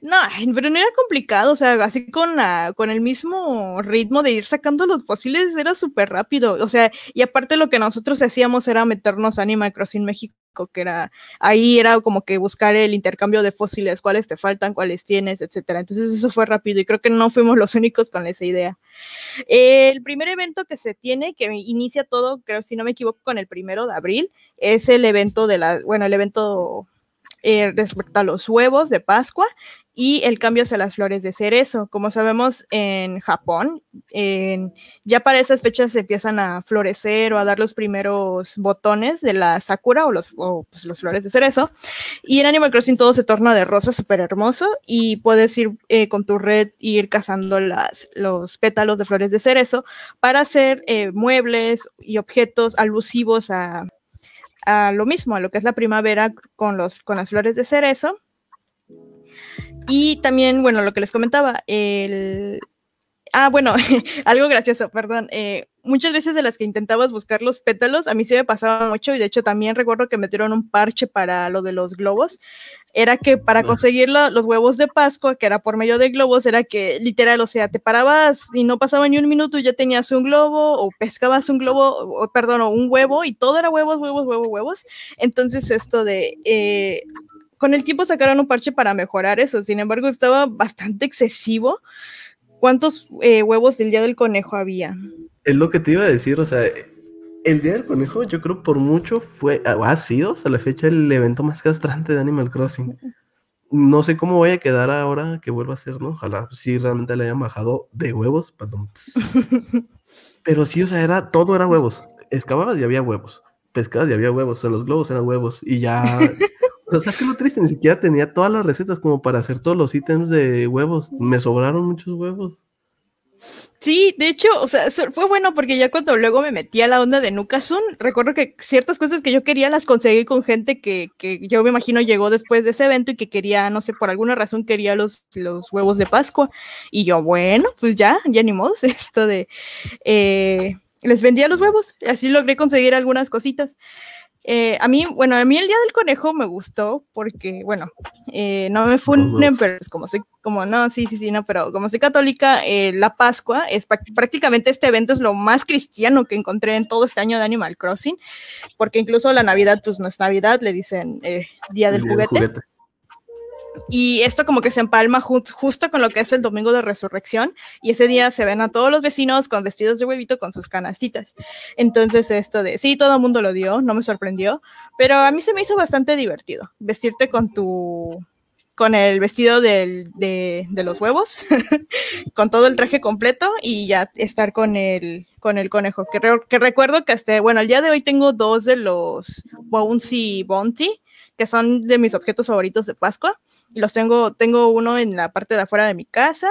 No, pero no era complicado, o sea, así con, la, con el mismo ritmo de ir sacando los fósiles era súper rápido, o sea, y aparte lo que nosotros hacíamos era meternos a Animal Crossing México, que era, ahí era como que buscar el intercambio de fósiles, cuáles te faltan, cuáles tienes, etcétera. Entonces eso fue rápido y creo que no fuimos los [laughs] únicos con esa idea. El primer evento que se tiene, que inicia todo, creo si no me equivoco, con el primero de abril, es el evento de la, bueno, el evento eh, respecto a los huevos de Pascua y el cambio hacia las flores de cerezo. Como sabemos, en Japón, ya para esas fechas se empiezan a florecer o a dar los primeros botones de la sakura o los, pues, flores de cerezo. Y en Animal Crossing todo se torna de rosa súper hermoso y puedes ir eh, con tu red ir cazando los pétalos de flores de cerezo para hacer eh, muebles y objetos alusivos a, a lo mismo, a lo que es la primavera con, los, con las flores de cerezo. Y también, bueno, lo que les comentaba, el... Ah, bueno, [laughs] algo gracioso, perdón. Eh, muchas veces de las que intentabas buscar los pétalos, a mí sí me pasaba mucho y de hecho también recuerdo que metieron un parche para lo de los globos. Era que para conseguir los huevos de Pascua, que era por medio de globos, era que literal, o sea, te parabas y no pasaba ni un minuto y ya tenías un globo o pescabas un globo, o, perdón, o un huevo y todo era huevos, huevos, huevos, huevos. Entonces esto de... Eh, con el tiempo sacaron un parche para mejorar eso, sin embargo estaba bastante excesivo. ¿Cuántos eh, huevos del día del conejo había? Es lo que te iba a decir, o sea, el Día del Conejo yo creo por mucho fue, ha sido hasta la fecha el evento más castrante de Animal Crossing. No sé cómo voy a quedar ahora que vuelva a ser, ¿no? Ojalá si realmente le hayan bajado de huevos, perdón. [laughs] Pero sí, o sea, era, todo era huevos. Excavabas y había huevos. Pescabas y había huevos. En los globos eran huevos. Y ya... [laughs] o sea, es que lo triste, ni siquiera tenía todas las recetas como para hacer todos los ítems de huevos. Me sobraron muchos huevos. Sí, de hecho, o sea, fue bueno porque ya cuando luego me metí a la onda de Nukasun, recuerdo que ciertas cosas que yo quería las conseguí con gente que, que, yo me imagino llegó después de ese evento y que quería, no sé, por alguna razón quería los, los huevos de Pascua. Y yo, bueno, pues ya, ya ni modo, [laughs] esto de... Eh, les vendía los huevos, así logré conseguir algunas cositas. Eh, a mí, bueno, a mí el Día del Conejo me gustó porque, bueno, eh, no me funen, pero es como soy, como no, sí, sí, sí, no, pero como soy católica, eh, la Pascua es prácticamente este evento es lo más cristiano que encontré en todo este año de Animal Crossing, porque incluso la Navidad, pues no es Navidad, le dicen Día del juguete. Y esto como que se empalma justo con lo que es el domingo de resurrección y ese día se ven a todos los vecinos con vestidos de huevito con sus canastitas. Entonces esto de, sí, todo el mundo lo dio, no me sorprendió, pero a mí se me hizo bastante divertido vestirte con tu, con el vestido de, de, los huevos, [laughs] con todo el traje completo y ya estar con el, con el conejo. Que, recuerdo que hasta, bueno, al día de hoy tengo dos de los Bouncy Bounty que son de mis objetos favoritos de Pascua. Los tengo, tengo uno en la parte de afuera de mi casa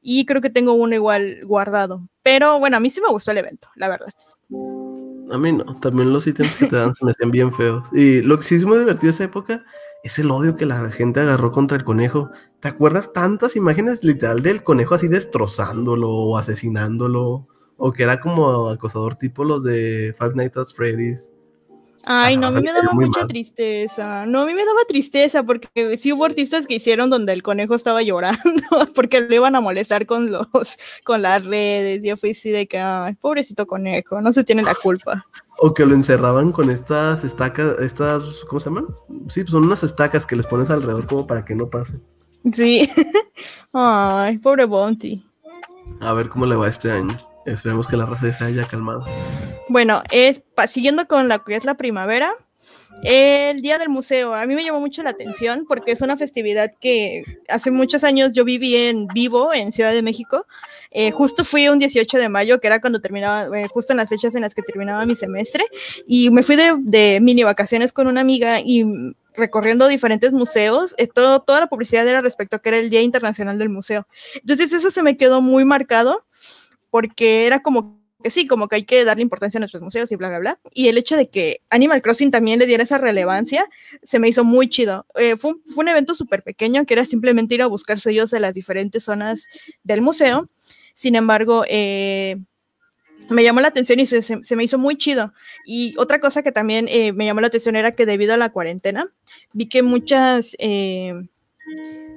y creo que tengo uno igual guardado. Pero bueno, a mí sí me gustó el evento, la verdad. A mí no, también los ítems que te dan se me hacen bien feos. Y lo que sí es muy divertido esa época es el odio que la gente agarró contra el conejo. ¿Te acuerdas tantas imágenes literal del conejo así destrozándolo o asesinándolo? O que era como acosador tipo los de Five Nights at Freddy's. Ay, no, a mí me daba mucha tristeza. No, a mí me daba tristeza porque sí hubo artistas que hicieron donde el conejo estaba llorando [laughs] porque le iban a molestar con los, con las redes. Yo fui así de que, ay, pobrecito conejo, no se tiene la culpa. O que lo encerraban con estas estacas, estas, ¿cómo se llaman? Sí, pues son unas estacas que les pones alrededor como para que no pase. Sí. [laughs] ay, pobre Bounty. A ver cómo le va este año. Esperemos que la raza se haya calmado. Bueno, es siguiendo con la es la primavera, el Día del Museo. A mí me llamó mucho la atención porque es una festividad que hace muchos años yo viví en vivo en Ciudad de México. Eh, justo fui un 18 de mayo, que era cuando terminaba, eh, justo en las fechas en las que terminaba mi semestre, y me fui de, de mini vacaciones con una amiga y recorriendo diferentes museos, eh, todo, toda la publicidad era respecto a que era el Día Internacional del Museo. Entonces eso se me quedó muy marcado porque era como que sí, como que hay que darle importancia a nuestros museos y bla, bla, bla. Y el hecho de que Animal Crossing también le diera esa relevancia, se me hizo muy chido. Eh, fue, un, evento súper pequeño, que era simplemente ir a buscar sellos de las diferentes zonas del museo. Sin embargo, eh, me llamó la atención y se, me hizo muy chido. Y otra cosa que también eh, me llamó la atención era que debido a la cuarentena, vi que muchas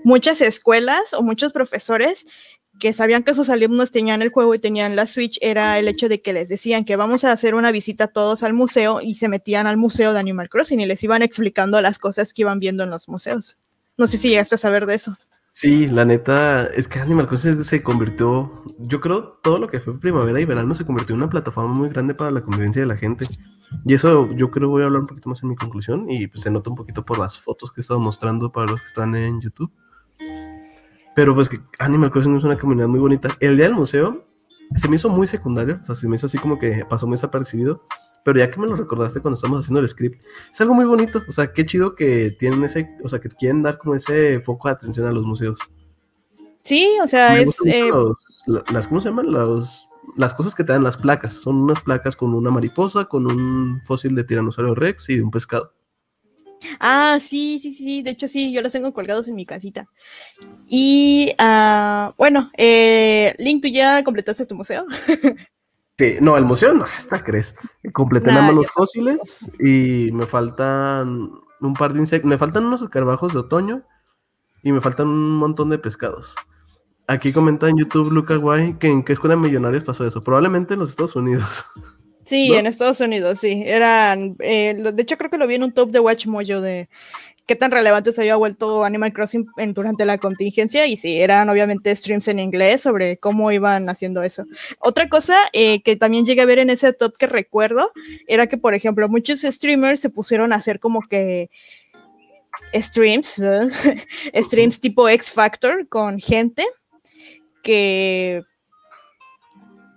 muchas escuelas o muchos profesores que sabían que sus alumnos tenían el juego y tenían la Switch era el hecho de que les decían que vamos a hacer una visita todos al museo y se metían al museo de Animal Crossing y les iban explicando las cosas que iban viendo en los museos. No sé si llegaste a saber de eso. Sí, la neta, es que Animal Crossing se convirtió, yo creo, todo lo que fue primavera y verano se convirtió en una plataforma muy grande para la convivencia de la gente. Y eso yo creo voy a hablar un poquito más en mi conclusión y pues se nota un poquito por las fotos que he estado mostrando para los que están en YouTube. Pero pues que Animal Crossing es una comunidad muy bonita. El día del museo se me hizo muy secundario, o sea, se me hizo así como que pasó muy desapercibido. Pero ya que me lo recordaste cuando estamos haciendo el script, es algo muy bonito. O sea, qué chido que tienen ese, o sea, que quieren dar como ese foco de atención a los museos. Sí, o sea, es. Eh, las, ¿Cómo se llaman? Los, las cosas que te dan las placas. Son unas placas con una mariposa, con un fósil de tiranosaurio rex y de un pescado. Ah, sí, sí, sí, de hecho sí, yo los tengo colgados en mi casita. Y uh, bueno, eh, Link, ¿tú ya completaste tu museo? [laughs] sí, no, el museo no, hasta crees. Completé nada más los fósiles y me faltan un par de insectos, me faltan unos escarabajos de otoño y me faltan un montón de pescados. Aquí comenta en YouTube Luca Guay que en qué escuela de millonarios pasó eso. Probablemente en los Estados Unidos. [laughs] Sí, en Estados Unidos, sí. Eran, eh, de hecho creo que lo vi en un top de Watch Mojo de qué tan relevante se había vuelto Animal Crossing durante la contingencia y sí, eran obviamente streams en inglés sobre cómo iban haciendo eso. Otra cosa eh, que también llegué a ver en ese top que recuerdo era que, por ejemplo, muchos streamers se pusieron a hacer como que streams, [laughs] streams tipo X Factor con gente que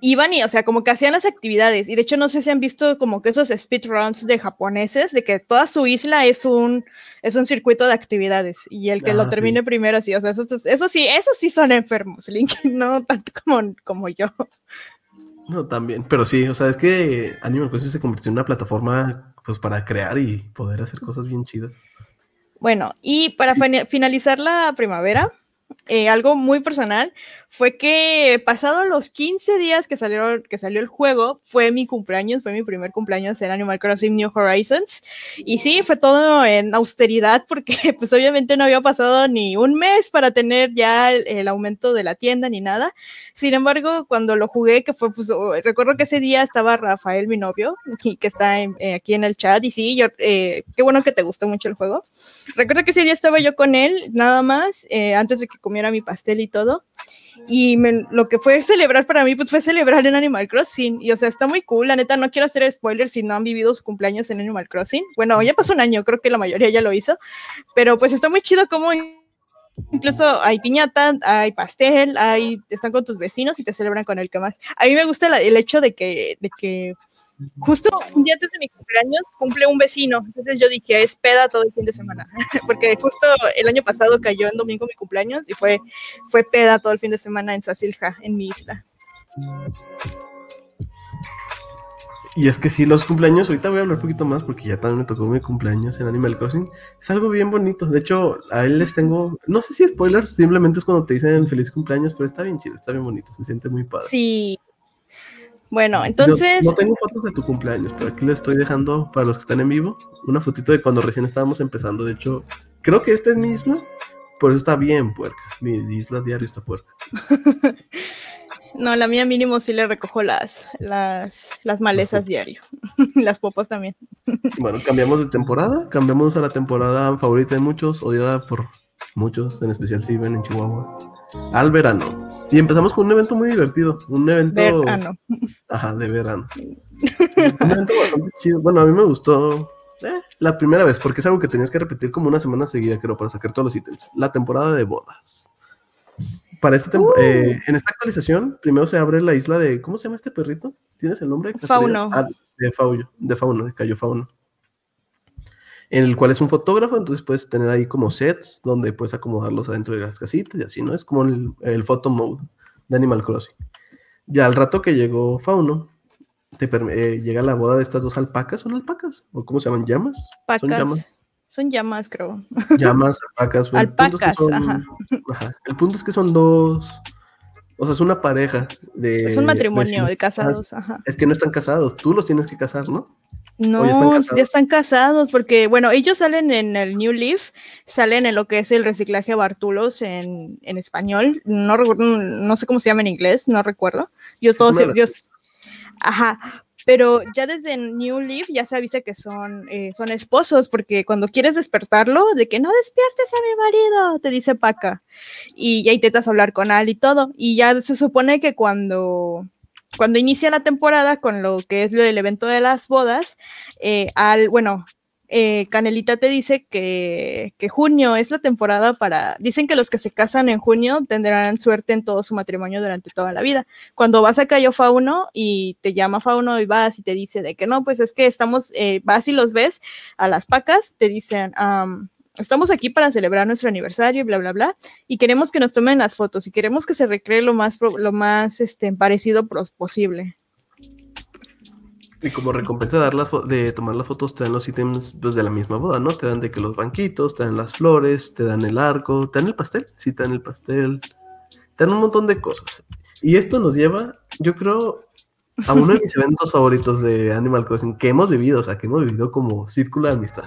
iban y, o sea, como que hacían las actividades. Y de hecho, no sé si han visto como que esos speedruns de japoneses, de que toda su isla es un, es un circuito de actividades. Y el que lo ah, termine primero, sí. O sea, eso, eso, sí, esos sí son enfermos, [laughs] Link, no tanto como, como yo. No, también, pero sí, o sea, es que Animal Crossing se convirtió en una plataforma pues para crear y poder hacer cosas bien chidas. Bueno, y para finalizar la primavera, eh, algo muy personal fue que pasado los 15 días que, salieron, que salió el juego, fue mi cumpleaños, fue mi primer cumpleaños en Animal Crossing New Horizons. Y sí, fue todo en austeridad porque [laughs] pues obviamente no había pasado ni un mes para tener ya el, aumento de la tienda ni nada. Sin embargo, cuando lo jugué, que fue, pues oh, recuerdo que ese día estaba Rafael, mi novio, y que está eh, aquí en el chat. Y sí, yo, eh, qué bueno que te gustó mucho el juego. Recuerdo que ese día estaba yo con él, nada más, antes de que comiera mi pastel y todo. Y lo que fue celebrar para mí, pues fue celebrar en Animal Crossing. Y o sea, está muy cool. La neta, no quiero hacer spoilers si no han vivido su cumpleaños en Animal Crossing. Bueno, ya pasó un año, creo que la mayoría ya lo hizo. Pero pues está muy chido como incluso hay piñata, hay pastel, hay, están con tus vecinos y te celebran con el que más. A mí me gusta el hecho de que, de que justo un día antes de mi cumpleaños cumple un vecino, entonces yo dije, es peda todo el fin de semana, [laughs] porque justo el año pasado cayó en domingo mi cumpleaños y fue, fue peda todo el fin de semana en Sasilja, en mi isla. Y es que sí, los cumpleaños, ahorita voy a hablar un poquito más porque ya también me tocó mi cumpleaños en Animal Crossing. Es algo bien bonito. De hecho, a él les tengo, no sé si spoilers, simplemente es cuando te dicen feliz cumpleaños, pero está bien chido, está bien bonito, se siente muy padre. Sí. Bueno, entonces. No, tengo fotos de tu cumpleaños, pero aquí les estoy dejando para los que están en vivo una fotito de cuando recién estábamos empezando. De hecho, creo que esta es mi isla, por eso está bien puerca. Mi isla diario está puerca. [laughs] No, la mía mínimo sí le recojo las, las, las malezas diario. [laughs] las popas también. [laughs] bueno, cambiamos de temporada. Cambiamos a la temporada favorita de muchos, odiada por muchos, en especial si ven en Chihuahua. Al verano. Y empezamos con un evento muy divertido. Un evento. Verano. [laughs] Ajá, de verano. un evento bastante chido. Bueno, a mí me gustó. Eh, la primera vez, porque es algo que tenías que repetir como una semana seguida, creo, para sacar todos los ítems. La temporada de bodas para este uh. eh, en esta actualización, primero se abre la isla de. ¿Cómo se llama este perrito? ¿Tienes el nombre? Fauno. Ah, de Fauno, de Fauno, de Cayo Fauno. En el cual es un fotógrafo, entonces puedes tener ahí como sets donde puedes acomodarlos adentro de las casitas y así, ¿no? Es como el, photo mode de Animal Crossing. Ya al rato que llegó Fauno, te eh, llega la boda de estas dos alpacas, ¿son alpacas? ¿O cómo se llaman? ¿Llamas? Son llamas. Son llamas, creo. Llamas, alpacas. alpacas, ajá. El punto es que son dos O sea, es una pareja de. Es un matrimonio de, casados. Es que no están casados, tú los tienes que casar, ¿no? No, ya están, casados porque, bueno, ellos salen en el New Leaf, salen en lo que es el reciclaje Bartulos en, en español, no, no sé cómo se llama en inglés, no recuerdo. Yo todos, yo, ajá, pero ya desde New Leaf ya se avisa que son, eh, son esposos, porque cuando quieres despertarlo, de que no despiertes a mi marido, te dice Paca, y ya intentas hablar con Al y todo, y ya se supone que cuando cuando inicia la temporada con lo que es el evento de las bodas, eh, al, bueno, eh, Canelita te dice que, junio es la temporada para, dicen que los que se casan en junio tendrán suerte en todo su matrimonio durante toda la vida. Cuando vas a Cayo Fauno y te llama Fauno y vas y te dice de que no, pues es que estamos, eh, vas y los ves a las pacas, te dicen, estamos aquí para celebrar nuestro aniversario y bla, bla, bla, y queremos que nos tomen las fotos y queremos que se recree lo más, lo más este, parecido posible. Y como recompensa de, las de tomar las fotos, te dan los ítems pues, de la misma boda, ¿no? Te dan de que los banquitos, te dan las flores, te dan el arco, te dan el pastel, sí, te dan el pastel, te dan un montón de cosas. Y esto nos lleva, yo creo, a uno de mis [laughs] eventos favoritos de Animal Crossing que hemos vivido, o sea, que hemos vivido como círculo de amistad.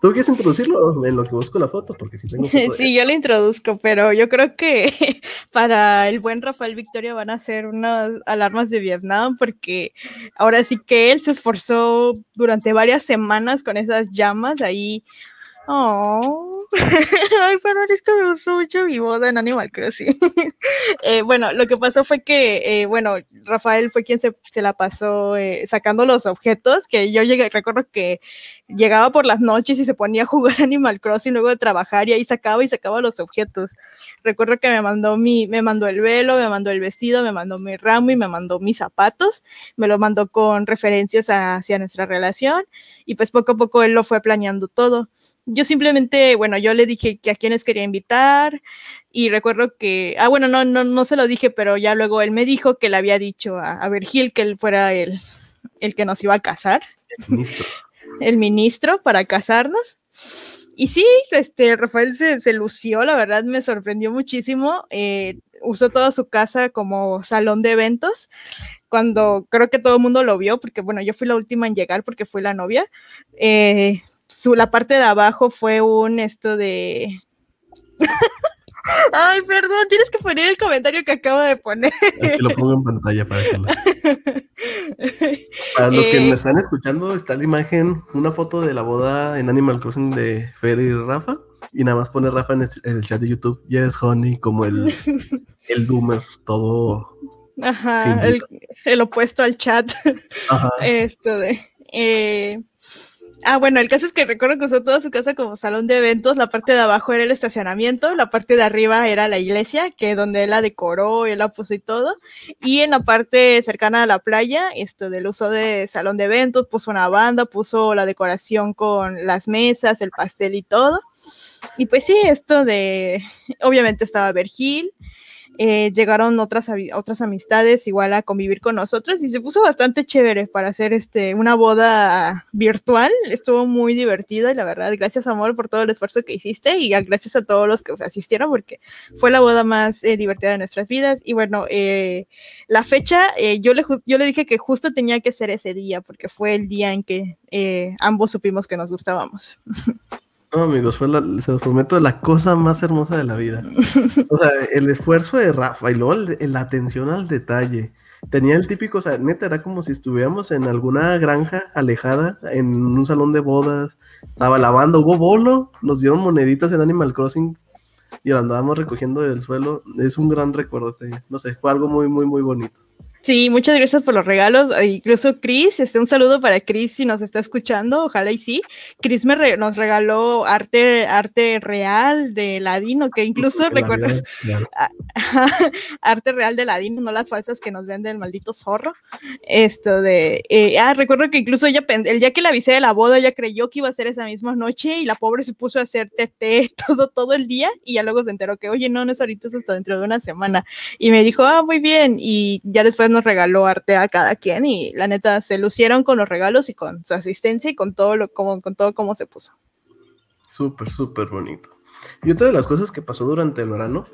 ¿Tú quieres introducirlo en lo que busco la foto? Porque si tengo [laughs] Sí, yo lo introduzco, pero yo creo que [laughs] para el buen Rafael Victoria van a ser unas alarmas de Vietnam, porque ahora sí que él se esforzó durante varias semanas con esas llamas ahí Oh, [laughs] ay, perdón, es que me gustó mucho mi boda en Animal Crossing. [laughs] eh, bueno, lo que pasó fue que, eh, bueno, Rafael fue quien se, se la pasó eh, sacando los objetos, que yo llegué, recuerdo que llegaba por las noches y se ponía a jugar [laughs] Animal Crossing luego de trabajar y ahí sacaba y sacaba los objetos. Recuerdo que me mandó mi, me mandó el velo, me mandó el vestido, me mandó mi ramo y me mandó mis zapatos, me lo mandó con referencias hacia nuestra relación y pues poco a poco él lo fue planeando todo yo simplemente, bueno, yo le dije que a quienes quería invitar y recuerdo que, ah, bueno, no, no, no se lo dije, pero ya luego él me dijo que le había dicho a, a Virgil que él fuera el, el que nos iba a casar. El ministro. [laughs] el ministro para casarnos. Y sí, este, Rafael se, se lució, la verdad me sorprendió muchísimo. Eh, usó toda su casa como salón de eventos, cuando creo que todo el mundo lo vio, porque bueno, yo fui la última en llegar porque fui la novia. Eh, su, la parte de abajo fue un esto de... [laughs] Ay, perdón, tienes que poner el comentario que acabo de poner. Aquí lo pongo en pantalla para que [laughs] Para los que nos eh, están escuchando, está la imagen, una foto de la boda en Animal Crossing de Fer y Rafa. Y nada más pone Rafa en el, chat de YouTube, Yes, honey, como el, [laughs] el doomer, todo. Ajá, el, el, opuesto al chat. Ajá. Esto de. Eh, Ah, bueno, el caso es que recuerdo que usó toda su casa como salón de eventos. La parte de abajo era el estacionamiento, la parte de arriba era la iglesia, que donde él la decoró, él la puso y todo. Y en la parte cercana a la playa, esto del uso de salón de eventos, puso una banda, puso la decoración con las mesas, el pastel y todo. Y pues sí, esto de, obviamente estaba Vergil. Eh, llegaron otras, otras amistades igual a convivir con nosotros y se puso bastante chévere para hacer este, una boda virtual. Estuvo muy divertido y la verdad, gracias amor por todo el esfuerzo que hiciste y gracias a todos los que asistieron porque fue la boda más eh, divertida de nuestras vidas. Y bueno, eh, la fecha, yo, le, yo le dije que justo tenía que ser ese día porque fue el día en que ambos supimos que nos gustábamos. [laughs] No, amigos, fue la, se los prometo, la cosa más hermosa de la vida. O sea, el esfuerzo de Rafa y luego la atención al detalle. Tenía el típico, o sea, neta, era como si estuviéramos en alguna granja alejada, en un salón de bodas, estaba lavando, hubo bolo, nos dieron moneditas en Animal Crossing y lo andábamos recogiendo del suelo. Es un gran recuerdo, no sé, fue algo muy, muy, muy bonito. Sí, muchas gracias por los regalos. E incluso Chris, este, un saludo para Chris si nos está escuchando, ojalá y sí. Chris me nos regaló arte, arte real de Ladino, que incluso recuerdo [laughs] arte real de Ladino, no las falsas que nos vende el maldito zorro. Esto de, eh, ah, recuerdo que incluso ella, el día que la avisé de la boda, ella creyó que iba a ser esa misma noche y la pobre se puso a hacer té [laughs] todo, todo el día y ya luego se enteró que, oye, no, no es ahorita, es hasta dentro de una semana. Y me dijo, ah, muy bien. Y ya después nos regaló arte a cada quien y la neta se lucieron con los regalos y con su asistencia y con todo lo como con todo cómo se puso. Súper, súper bonito. Y otra de las cosas que pasó durante el verano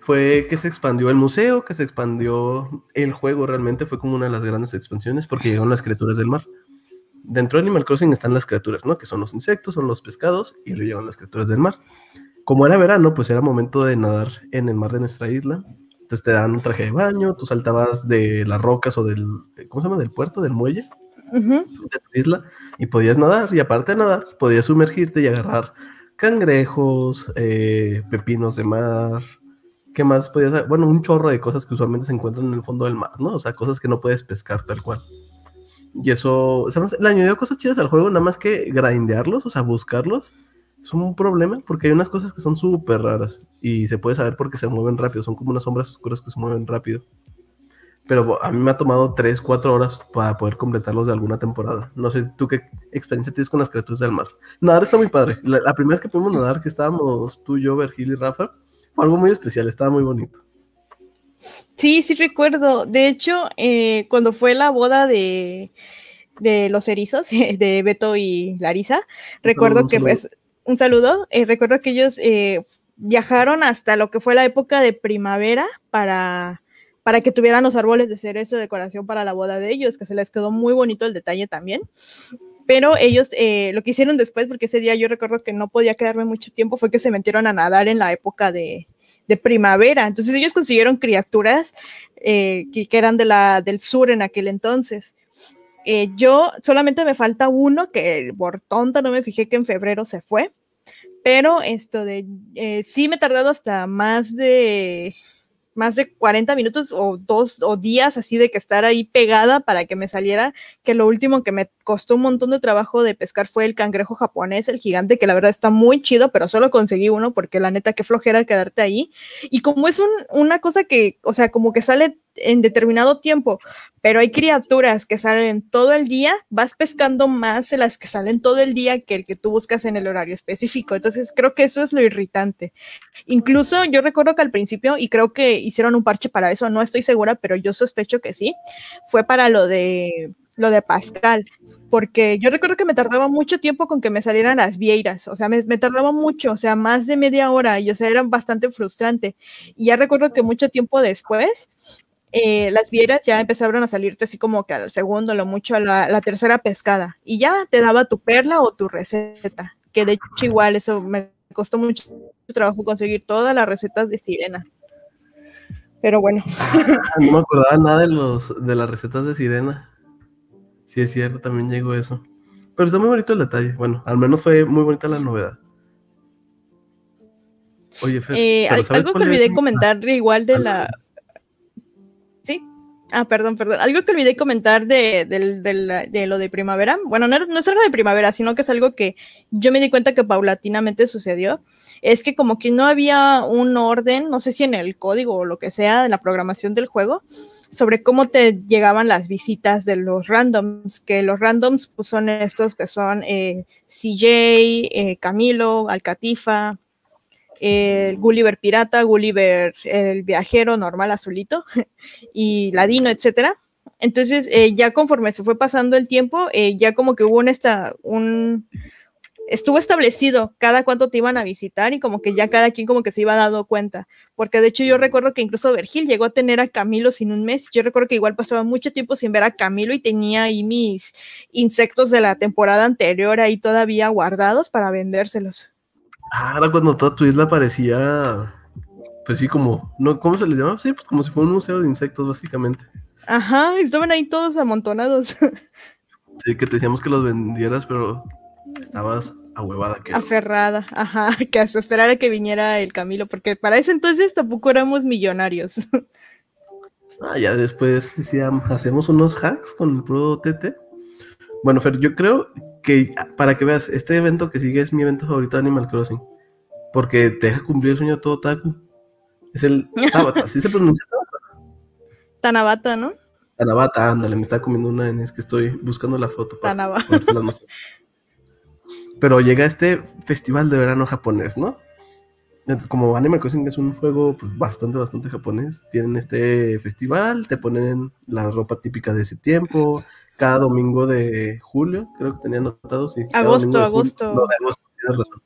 fue que se expandió el museo, que se expandió el juego realmente, fue como una de las grandes expansiones porque llegaron las criaturas del mar. Dentro de Animal Crossing están las criaturas, ¿no? Que son los insectos, son los pescados y luego llegan las criaturas del mar. Como era verano, pues era momento de nadar en el mar de nuestra isla. Entonces te daban un traje de baño, tú saltabas de las rocas o del, ¿cómo se llama? Del puerto, del muelle de tu isla y podías nadar. Y aparte de nadar, podías sumergirte y agarrar cangrejos, eh, pepinos de mar, ¿qué más podías hacer? Bueno, un chorro de cosas que usualmente se encuentran en el fondo del mar, ¿no? O sea, cosas que no puedes pescar tal cual. Y eso, ¿sabes? Le añadió cosas chidas al juego, nada más que grindearlos, o sea, buscarlos. Es un problema porque hay unas cosas que son súper raras y se puede saber porque se mueven rápido, son como unas sombras oscuras que se mueven rápido. Pero a mí me ha tomado 3, 4 horas para poder completarlos de alguna temporada. No sé, ¿tú qué experiencia tienes con las criaturas del mar? Nadar está muy padre. La, la primera vez que pudimos nadar, que estábamos tú, yo, Vergil y Rafa, fue algo muy especial, estaba muy bonito. Sí, sí recuerdo. De hecho, eh, cuando fue la boda de, de, los erizos, [laughs] de Beto y Larisa, recuerdo que fue un saludo. Eh, recuerdo que ellos eh, viajaron hasta lo que fue la época de primavera para, para que tuvieran los árboles de cerezo de decoración para la boda de ellos, que se les quedó muy bonito el detalle también pero ellos lo que hicieron después, porque ese día yo recuerdo que no podía quedarme mucho tiempo, fue que se metieron a nadar en la época de, primavera. Entonces ellos consiguieron criaturas eh, que, eran de la, del sur en aquel entonces. Eh, yo solamente me falta uno que por tonta no me fijé que en febrero se fue, pero esto de eh, sí me he tardado hasta más de más de 40 minutos o dos o días así de que estar ahí pegada para que me saliera, que lo último que me costó un montón de trabajo de pescar fue el cangrejo japonés, el gigante, que la verdad está muy chido, pero solo conseguí uno porque la neta qué flojera quedarte ahí. Y como es un, una cosa que, o sea, como que sale en determinado tiempo, pero hay criaturas que salen todo el día, vas pescando más de las que salen todo el día que el que tú buscas en el horario específico. Entonces creo que eso es lo irritante. Incluso yo recuerdo que al principio, y creo que hicieron un parche para eso, no estoy segura, pero yo sospecho que sí, fue para lo de lo de Pascal, porque yo recuerdo que me tardaba mucho tiempo con que me salieran las vieiras, o sea, me, me, tardaba mucho, o sea, más de media hora, y o sea, era bastante frustrante. Y ya recuerdo que mucho tiempo después, eh, las vieras ya empezaron a salirte así como que al segundo, lo mucho a la, tercera pescada, y ya te daba tu perla o tu receta, que de hecho igual eso me costó mucho trabajo conseguir todas las recetas de sirena. Pero bueno. Ah, no me acordaba nada de, los, de las recetas de sirena. Sí, es cierto, también llegó eso. Pero está muy bonito el detalle. Bueno, al menos fue muy bonita la novedad. Oye, Fer, eh, algo que olvidé comentar igual de la Ah, perdón, perdón. Algo que olvidé comentar de, lo de primavera. Bueno, no, es algo de primavera, sino que es algo que yo me di cuenta que paulatinamente sucedió. Es que como que no había un orden, no sé si en el código o lo que sea, en la programación del juego, sobre cómo te llegaban las visitas de los randoms, que los randoms pues, son estos que son eh, CJ, eh, Camilo, Alcatifa, el Gulliver pirata, Gulliver el viajero normal azulito [laughs] y Ladino, etcétera. Entonces, eh, ya conforme se fue pasando el tiempo, eh, ya como que hubo un, esta, un, estuvo establecido cada cuánto te iban a visitar y como que ya cada quien como que se iba dando cuenta, porque de hecho yo recuerdo que incluso Vergil llegó a tener a Camilo sin un mes, yo recuerdo que igual pasaba mucho tiempo sin ver a Camilo y tenía ahí mis insectos de la temporada anterior ahí todavía guardados para vendérselos. Ah, ahora cuando toda tu isla parecía, pues sí, como, ¿no? ¿cómo se les llama? Sí, pues como si fuera un museo de insectos, básicamente. Ajá, estaban ahí todos amontonados. Sí, que te decíamos que los vendieras, pero estabas ahuevada. Que Aferrada, ajá, que hasta esperar a que viniera el Camilo, porque para ese entonces tampoco éramos millonarios. Ah, ya después hacemos unos hacks con el Pro TT. Bueno, Fer, yo creo que para que veas, este evento que sigue es mi evento favorito de Animal Crossing. Porque te deja cumplir el sueño todo taco. Es el [laughs] Tabata, ¿sí se pronuncia Tabata? Tanabata, ¿no? Tanabata, ándale, me está comiendo una en es que estoy buscando la foto. Tanabata. Pero llega este festival de verano japonés, ¿no? Como Animal Crossing es un juego pues, bastante, bastante japonés, tienen este festival, te ponen la ropa típica de ese tiempo, cada domingo de julio, creo que tenía anotado, sí. Agosto, agosto. no, de agosto, tienes razón.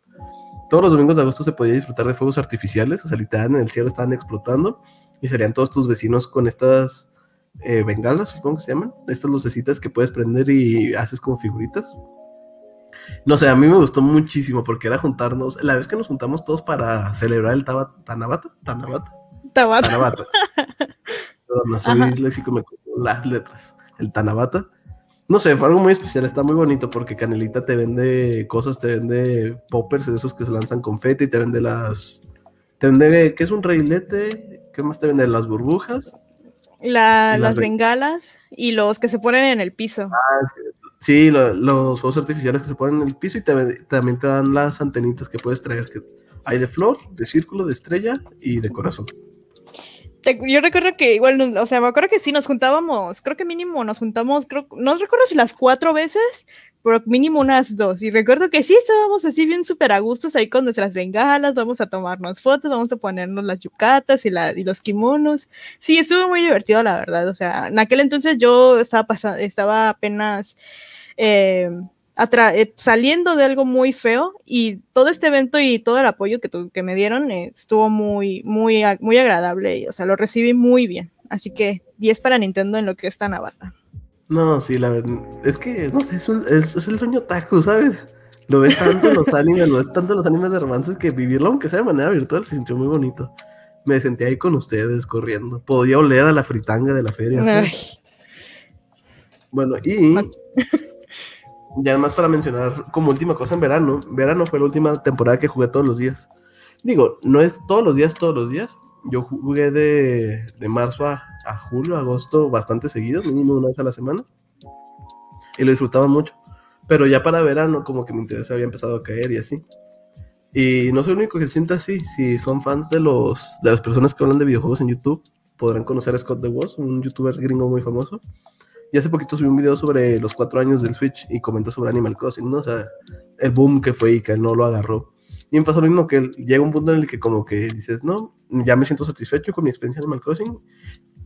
todos los domingos de agosto se podía disfrutar de fuegos artificiales, o sea, literal en el cielo estaban explotando y serían todos tus vecinos con estas eh, bengalas, supongo que se llaman, estas lucecitas que puedes prender y haces como figuritas. No sé, a mí me gustó muchísimo porque era juntarnos, la vez que nos juntamos todos para celebrar el Tanabata, Tanabata, Tabata. Tanabata. [laughs] Perdón, soy disléxico, me las letras. El Tanabata. No sé, fue algo muy especial, está muy bonito porque Canelita te vende cosas, te vende poppers de esos que se lanzan confeti, te vende las... Te vende, ¿qué es un reilete? ¿Qué más te vende? Las burbujas. las, bengalas y los que se ponen en el piso. Ah, sí, los fuegos artificiales que se ponen en el piso y también te dan las antenitas que puedes traer. Que hay de flor, de círculo, de estrella y de corazón yo recuerdo que igual, o sea, me acuerdo que sí nos juntábamos, creo que mínimo nos juntamos, creo, no recuerdo si las cuatro veces, pero mínimo unas dos. Y recuerdo que sí estábamos así bien súper a gustos ahí con nuestras bengalas, vamos a tomarnos fotos, vamos a ponernos las yucatas y, la, y los kimonos. Sí, estuvo muy divertido, la verdad. O sea, en aquel entonces yo estaba pasando, estaba apenas. Eh, saliendo de algo muy feo y todo este evento y todo el apoyo que, que me dieron eh, estuvo muy, muy, muy agradable y, o sea, lo recibí muy bien. Así que 10 para Nintendo en lo que está Navata. No, sí, la verdad, es que, no sé, es, es, el sueño taco, ¿sabes? Lo ves tanto en los [laughs] animes, lo ves tanto en los animes de romances que vivirlo, aunque sea de manera virtual, se sintió muy bonito. Me senté ahí con ustedes corriendo. Podía oler a la fritanga de la feria. Bueno, y [laughs] Y además para mencionar como última cosa en verano, verano fue la última temporada que jugué todos los días. Digo, no es todos los días, todos los días. Yo jugué de, de marzo a, a, julio, agosto, bastante seguido, mínimo una vez a la semana. Y lo disfrutaba mucho. Pero ya para verano como que mi interés había empezado a caer y así. Y no soy el único que se sienta así. Si son fans de, los, de las personas que hablan de videojuegos en YouTube, podrán conocer a Scott DeWoss, un youtuber gringo muy famoso y hace poquito subí un video sobre los cuatro años del Switch y comentó sobre Animal Crossing, ¿no? O sea, el boom que fue y que él no lo agarró. Y me pasó lo mismo que él, llega un punto en el que como que dices, no, ya me siento satisfecho con mi experiencia en Animal Crossing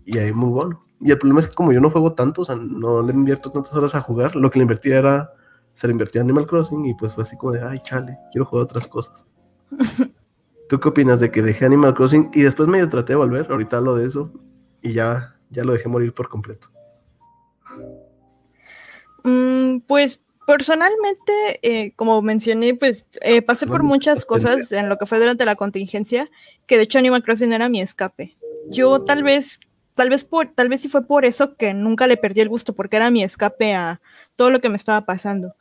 y ahí muy bueno. Y el problema es que como yo no juego tanto, o sea, no le invierto tantas horas a jugar, lo que le invertía era, se le invertía en Animal Crossing y pues fue así como de, ay, chale, quiero jugar otras cosas. [laughs] ¿Tú qué opinas de que dejé Animal Crossing y después medio traté de volver, ahorita hablo de eso y ya, ya lo dejé morir por completo? Mm, pues personalmente, eh, como mencioné, pues eh, pasé por muchas cosas en lo que fue durante la contingencia, que de hecho Animal Crossing era mi escape. Yo tal vez, tal vez por, tal vez sí fue por eso que nunca le perdí el gusto, porque era mi escape a todo lo que me estaba pasando.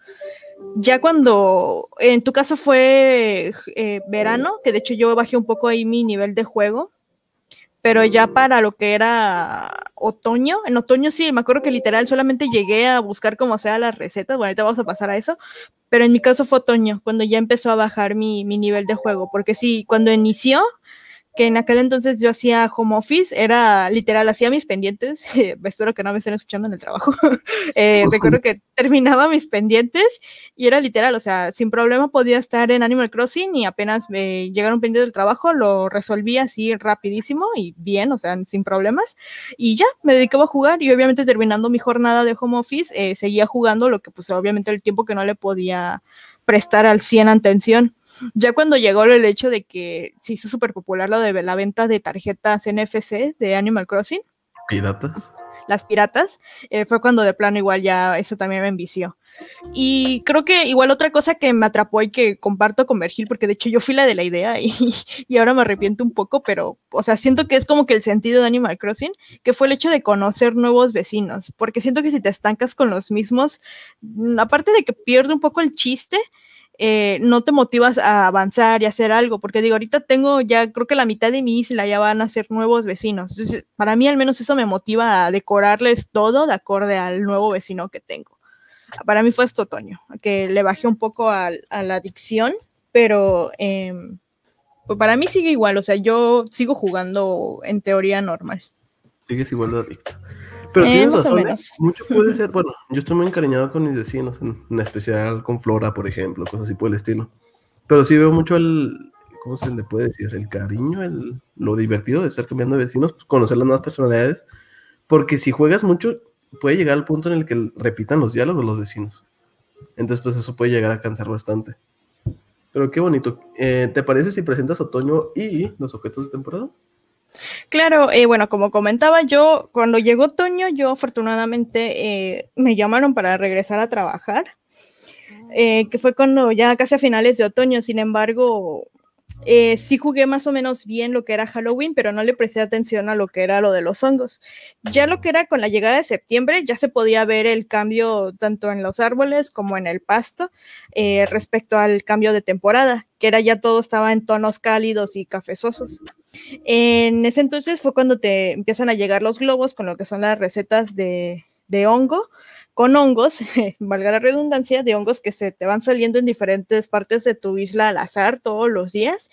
Ya cuando, en tu caso fue eh, verano, que de hecho yo bajé un poco ahí mi nivel de juego, pero ya para lo que era otoño, en otoño sí, me acuerdo que literal solamente llegué a buscar como sea las recetas, bueno, ahorita vamos a pasar a eso, pero en mi caso fue otoño, cuando ya empezó a bajar mi, mi nivel de juego, porque sí, cuando inició, que en aquel entonces yo hacía home office, era literal, hacía mis pendientes, [laughs] espero que no me estén escuchando en el trabajo, [laughs] eh, recuerdo que terminaba mis pendientes y era literal, o sea, sin problema podía estar en Animal Crossing y apenas me llegara un pendiente del trabajo, lo resolvía así rapidísimo y bien, o sea, sin problemas, y ya, me dedicaba a jugar y obviamente terminando mi jornada de home office, eh, seguía jugando lo que pues obviamente el tiempo que no le podía prestar al 100 atención. Ya cuando llegó el hecho de que se hizo súper popular lo de la venta de tarjetas NFC de Animal Crossing. Piratas. Las piratas, eh, fue cuando de plano igual ya eso también me envició. Y creo que igual otra cosa que me atrapó y que comparto con Vergil, porque de hecho yo fui la de la idea y, [laughs] y, ahora me arrepiento un poco, pero, o sea, siento que es como que el sentido de Animal Crossing, que fue el hecho de conocer nuevos vecinos, porque siento que si te estancas con los mismos, mm, aparte de que pierde un poco el chiste, eh, no te motivas a avanzar y hacer algo, porque digo, ahorita tengo ya, creo que la mitad de mi isla ya van a ser nuevos vecinos. Entonces, para mí al menos eso me motiva a decorarles todo de acorde al nuevo vecino que tengo. Para mí fue este otoño, que le bajé un poco a, la adicción, pero em, pues para mí sigue igual, o sea, yo sigo jugando en teoría normal. Sigues igual de adicto. Pero eh, tienes razón, ¿eh? mucho puede ser, [laughs] bueno, yo estoy muy encariñado con mis vecinos, en, especial con Flora, por ejemplo, cosas así por el estilo. Pero sí veo mucho el, ¿cómo se le puede decir? El cariño, el, lo divertido de estar cambiando de vecinos, pues, conocer las nuevas personalidades, porque si juegas mucho, puede llegar al punto en el que repitan los diálogos los vecinos. Entonces, pues eso puede llegar a cansar bastante. Pero qué bonito. Eh, ¿Te parece si presentas otoño y los objetos de temporada? Claro, eh, bueno, como comentaba yo, cuando llegó otoño, yo afortunadamente eh, me llamaron para regresar a trabajar, eh, que fue cuando ya casi a finales de otoño, sin embargo, eh, sí jugué más o menos bien lo que era Halloween, pero no le presté atención a lo que era lo de los hongos. Ya lo que era con la llegada de septiembre, ya se podía ver el cambio tanto en los árboles como en el pasto respecto al cambio de temporada, que era ya todo estaba en tonos cálidos y cafezosos. En ese entonces fue cuando te empiezan a llegar los globos con lo que son las recetas de, hongo, con hongos, [laughs] valga la redundancia, de hongos que se te van saliendo en diferentes partes de tu isla al azar todos los días.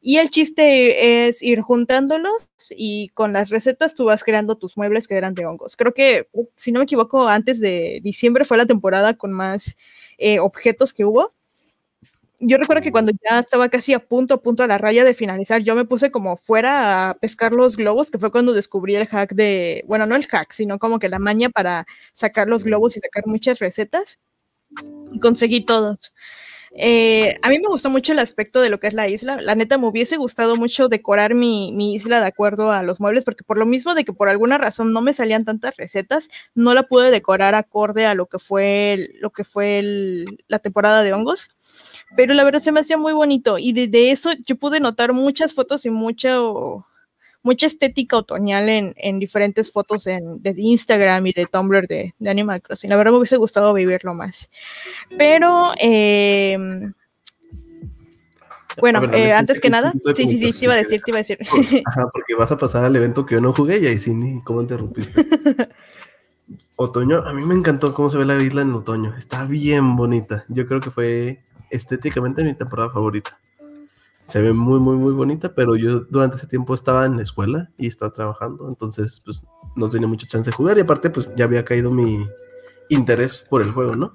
Y el chiste es ir juntándolos y con las recetas tú vas creando tus muebles que eran de hongos. Creo que, si no me equivoco, antes de diciembre fue la temporada con más eh, objetos que hubo yo recuerdo que cuando ya estaba casi a punto, a punto a la raya de finalizar, yo me puse como fuera a pescar los globos, que fue cuando descubrí el hack de, bueno, no el hack, sino como que la maña para sacar los globos y sacar muchas recetas. Y conseguí todos. Eh, a mí me gustó mucho el aspecto de lo que es la isla. La neta, me hubiese gustado mucho decorar mi, isla de acuerdo a los muebles, porque por lo mismo de que por alguna razón no me salían tantas recetas, no la pude decorar acorde a lo que fue, lo que fue la temporada de hongos. Pero la verdad se me hacía muy bonito y de, de eso yo pude notar muchas fotos y mucho mucha estética otoñal en, en diferentes fotos en, de Instagram y de Tumblr de, de, Animal Crossing. La verdad me hubiese gustado vivirlo más. Pero, eh, bueno, ver, eh, antes que nada, sí, sí, sí, te iba a decir, te iba a decir. [laughs] Ajá, porque vas a pasar al evento que yo no jugué y ahí sí, ni cómo interrumpiste. [laughs] otoño, a mí me encantó cómo se ve la isla en otoño. Está bien bonita. Yo creo que fue estéticamente mi temporada favorita se ve muy, muy, muy bonita, pero yo durante ese tiempo estaba en la escuela y estaba trabajando, entonces pues no tenía mucha chance de jugar y aparte pues ya había caído mi interés por el juego, ¿no?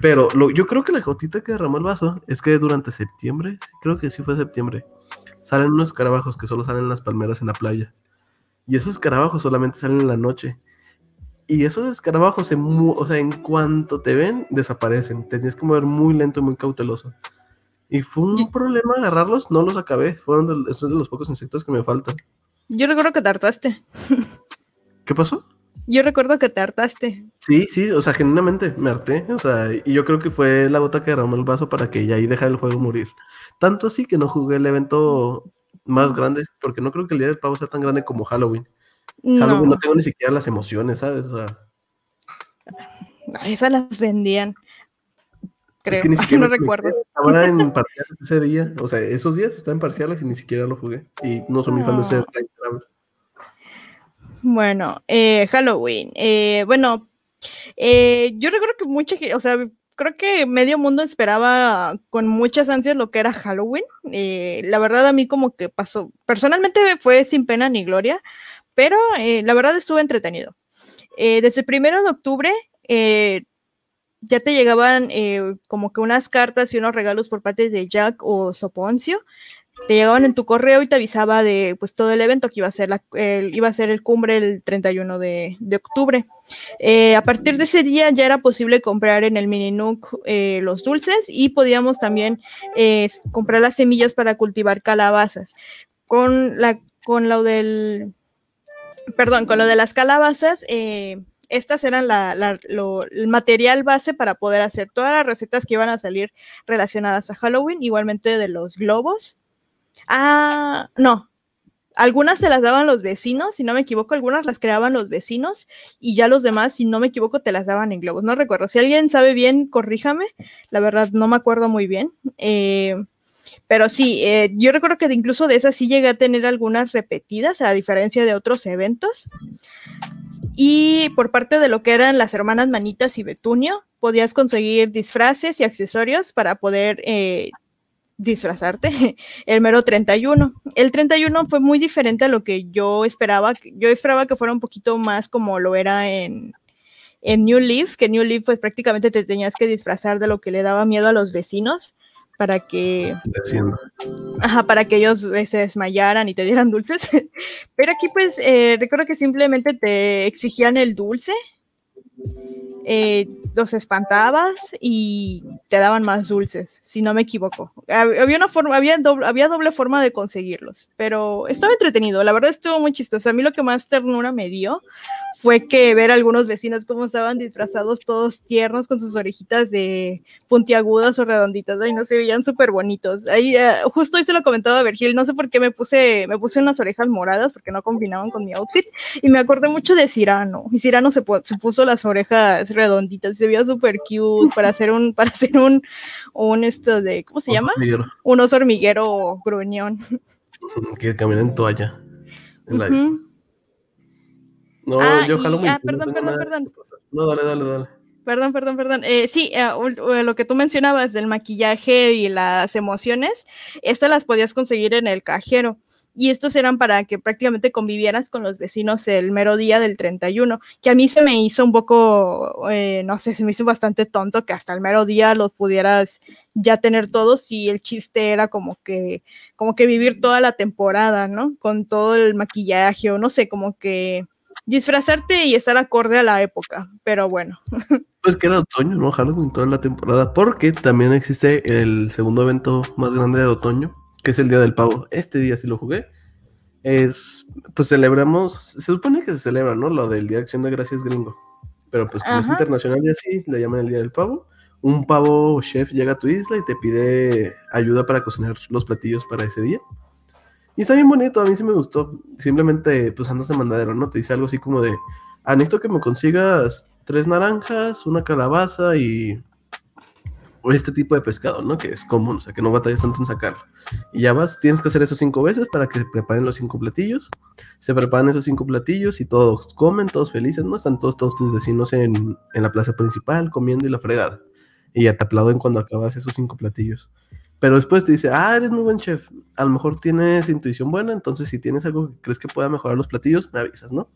Pero lo, yo creo que la gotita que derramó el vaso es que durante septiembre, creo que sí fue septiembre, salen unos escarabajos que solo salen en las palmeras en la playa. Y esos escarabajos solamente salen en la noche. Y esos escarabajos, se o sea, en cuanto te ven, desaparecen. Te tienes que mover muy lento y muy cauteloso. Y fue un yo, problema agarrarlos, no los acabé. Fueron de, esos de los pocos insectos que me faltan. Yo recuerdo que te hartaste. ¿Qué pasó? Yo recuerdo que te hartaste. Sí, sí, o sea, genuinamente me harté. O sea, y yo creo que fue la gota que derramó el vaso para que ya ahí dejara el juego morir. Tanto así que no jugué el evento más grande, porque no creo que el día del pavo sea tan grande como Halloween. No. Halloween no tengo ni siquiera las emociones, ¿sabes? O sea. Esas las vendían creo. Es que ni [laughs] siquiera no recuerdo. Estaba en parciales ese día, o sea, esos días estaba en parciales y ni siquiera lo jugué. Y no soy muy fan de ser time Bueno, eh, Halloween. Eh, bueno, eh, yo recuerdo que mucha gente, o sea, creo que medio mundo esperaba con muchas ansias lo que era Halloween. Eh, la verdad a mí como que pasó, personalmente fue sin pena ni gloria, pero eh, la verdad estuvo entretenido. Eh, desde el primero de octubre ya te llegaban eh, como que unas cartas y unos regalos por parte de Jack o Soponcio. Te llegaban en tu correo y te avisaba de pues todo el evento que iba a ser la, el, iba a ser el cumbre el 31 de, de octubre. Eh, a partir de ese día ya era posible comprar en el mini Nook eh, los dulces y podíamos también eh, comprar las semillas para cultivar calabazas. Con la con lo del perdón, con lo de las calabazas, estas eran la, el material base para poder hacer todas las recetas que iban a salir relacionadas a Halloween, igualmente de los globos. Ah, no. Algunas se las daban los vecinos, si no me equivoco, algunas las creaban los vecinos y ya los demás, si no me equivoco, te las daban en globos. No recuerdo. Si alguien sabe bien, corríjame. La verdad, no me acuerdo muy bien. Eh, pero sí, eh, yo recuerdo que incluso de esas sí llegué a tener algunas repetidas, a diferencia de otros eventos. Y por parte de lo que eran las hermanas Manitas y Betunio, podías conseguir disfraces y accesorios para poder eh, disfrazarte [laughs] el mero 31. El 31 fue muy diferente a lo que yo esperaba. Yo esperaba que fuera un poquito más como lo era en, en New Leaf, que New Leaf pues prácticamente te tenías que disfrazar de lo que le daba miedo a los vecinos para que ajá, para que ellos eh, se desmayaran y te dieran [laughs] dulces. Pero aquí pues eh, recuerdo que simplemente te exigían el dulce. Eh, los espantabas y te daban más dulces, si no me equivoco. Había una forma, había doble, había doble forma de conseguirlos, pero estaba entretenido. La verdad estuvo muy chistoso. A mí lo que más ternura me dio fue que ver a algunos vecinos cómo estaban disfrazados todos tiernos con sus orejitas de puntiagudas o redonditas, y no se veían súper bonitos. Ahí, eh, justo hoy se lo comentaba a Virgil, no sé por qué me puse, me puse unas orejas moradas porque no combinaban con mi outfit y me acordé mucho de Cirano. Y Cirano se, se puso las orejas redonditas se veía súper cute para hacer un, para hacer un, un esto de, ¿cómo se llama? Un oso hormiguero gruñón. Que camina en toalla. No, ah, yo jalo Ah, perdón, perdón, perdón. No, dale, dale, dale. Perdón, perdón, perdón. Eh, sí, eh, eh, lo que tú mencionabas del maquillaje y las emociones, estas las podías conseguir en el cajero y estos eran para que prácticamente convivieras con los vecinos el mero día del 31, que a mí se me hizo un poco, eh, no sé, se me hizo bastante tonto que hasta el mero día los pudieras ya tener todos y el chiste era como que, como que vivir toda la temporada, ¿no? Con todo el maquillaje o no sé, como que disfrazarte y estar acorde a la época, pero bueno. [laughs] Pues que era otoño, ¿no? Halloween toda la temporada, porque también existe el segundo evento más grande de otoño, que es el Día del Pavo. Este día sí lo jugué. Es, pues celebramos, se supone que se celebra, ¿no? Lo del Día de Acción de Gracias gringo. Pero pues como es internacional y así, le llaman el Día del Pavo. Un pavo chef llega a tu isla y te pide ayuda para cocinar los platillos para ese día. Y está bien bonito, a mí sí me gustó. Simplemente, pues andas de mandadero, ¿no? Te dice algo así como de, ah, necesito que me consigas tres naranjas, una calabaza y este tipo de pescado, ¿no? Que es común, o sea, que no batallas tanto en sacarlo. Y ya vas, tienes que hacer eso cinco veces para que se preparen los cinco platillos. Se preparan esos cinco platillos y todos comen, todos felices, ¿no? Están todos, tus vecinos en, en la plaza principal comiendo y la fregada. Y ya te aplauden cuando acabas esos cinco platillos. Pero después te dice, ah, eres muy buen chef. A lo mejor tienes intuición buena, entonces si tienes algo que crees que pueda mejorar los platillos, me avisas, ¿no?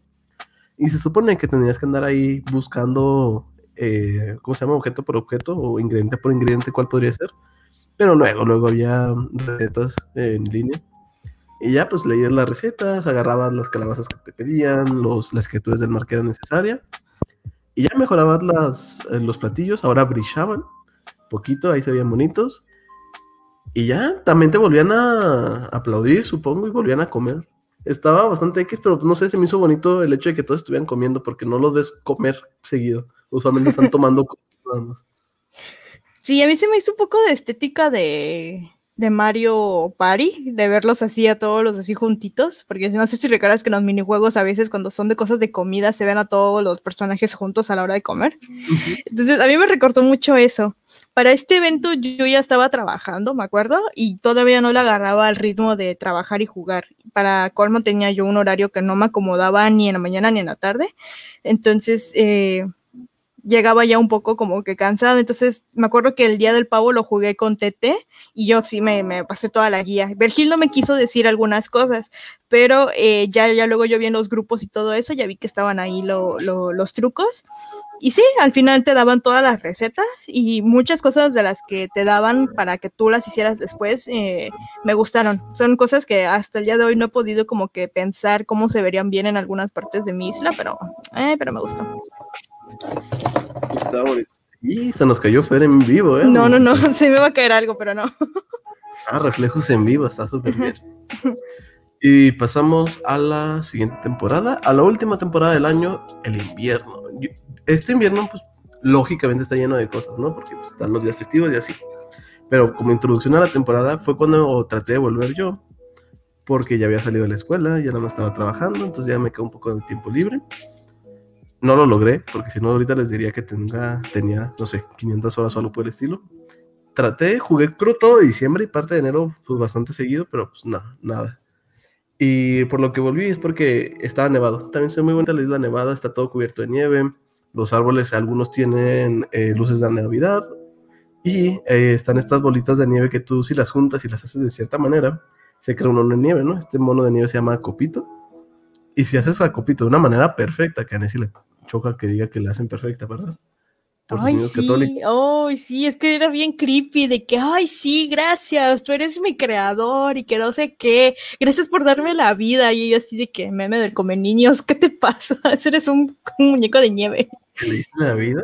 Y se supone que tendrías que andar ahí buscando eh, ¿cómo se llama? Objeto por objeto o ingrediente por ingrediente, cuál podría ser. Pero luego, luego había recetas en línea. Y ya pues leías las recetas, agarrabas las calabazas que te pedían, los, las escrituras del mar que era necesaria. Y ya mejorabas las, eh, los platillos, ahora brillaban poquito, ahí se veían bonitos. Y ya también te volvían a aplaudir, supongo, y volvían a comer. Estaba bastante X, pero no sé, se me hizo bonito el hecho de que todos estuvieran comiendo, porque no los ves comer seguido usualmente están tomando nada más. Sí, a mí se me hizo un poco de estética de, de Mario Party, de verlos así a todos los así juntitos, porque no sé si recuerdas que en los minijuegos a veces cuando son de cosas de comida se ven a todos los personajes juntos a la hora de comer. Entonces a mí me recortó mucho eso. Para este evento yo ya estaba trabajando, me acuerdo, y todavía no le agarraba al ritmo de trabajar y jugar. Para colmo tenía yo un horario que no me acomodaba ni en la mañana ni en la tarde. Entonces... Eh, llegaba ya un poco como que cansado. Entonces me acuerdo que el día del pavo lo jugué con TT y yo sí me, me pasé toda la guía. Vergil no me quiso decir algunas cosas, pero eh, ya, ya luego yo vi en los grupos y todo eso, ya vi que estaban ahí los trucos. Y sí, al final te daban todas las recetas y muchas cosas de las que te daban para que tú las hicieras después eh, me gustaron. Son cosas que hasta el día de hoy no he podido como que pensar cómo se verían bien en algunas partes de mi isla, pero, eh, pero me gustó. Está bonito. Y se nos cayó Fer en vivo, ¿eh? No, no, no, [laughs] se me va a caer algo, pero no. Ah, reflejos en vivo, está súper bien. [laughs] Y pasamos a la siguiente temporada, a la última temporada del año, el invierno. Este invierno, pues, lógicamente está lleno de cosas, ¿no? Porque pues, están los días festivos y así. Pero como introducción a la temporada fue cuando traté de volver yo, porque ya había salido de la escuela, ya no me estaba trabajando, entonces ya me quedó un poco de tiempo libre no lo logré, porque si no ahorita les diría que tenga, tenía, no sé, 500 horas solo por el estilo. Traté, jugué creo todo de diciembre y parte de enero, pues bastante seguido, pero pues nada, nada. Y por lo que volví es porque estaba nevado. También soy muy buena la isla nevada, está todo cubierto de nieve. Los árboles, algunos tienen eh, luces de Navidad. Y eh, están estas bolitas de nieve que tú si las juntas y las haces de cierta manera, se crea un mono de nieve, ¿no? Este mono de nieve se llama copito. Y si haces a copito de una manera perfecta, que a le choca que diga que le hacen perfecta, ¿verdad? ay, sí, ay, sí, es que era bien creepy de que, ay, sí, gracias, tú eres mi creador y que no sé qué, gracias por darme la vida. Y yo así de que, meme del come niños, ¿qué te pasa? [laughs] Eres un, un muñeco de nieve. ¿Le diste la vida?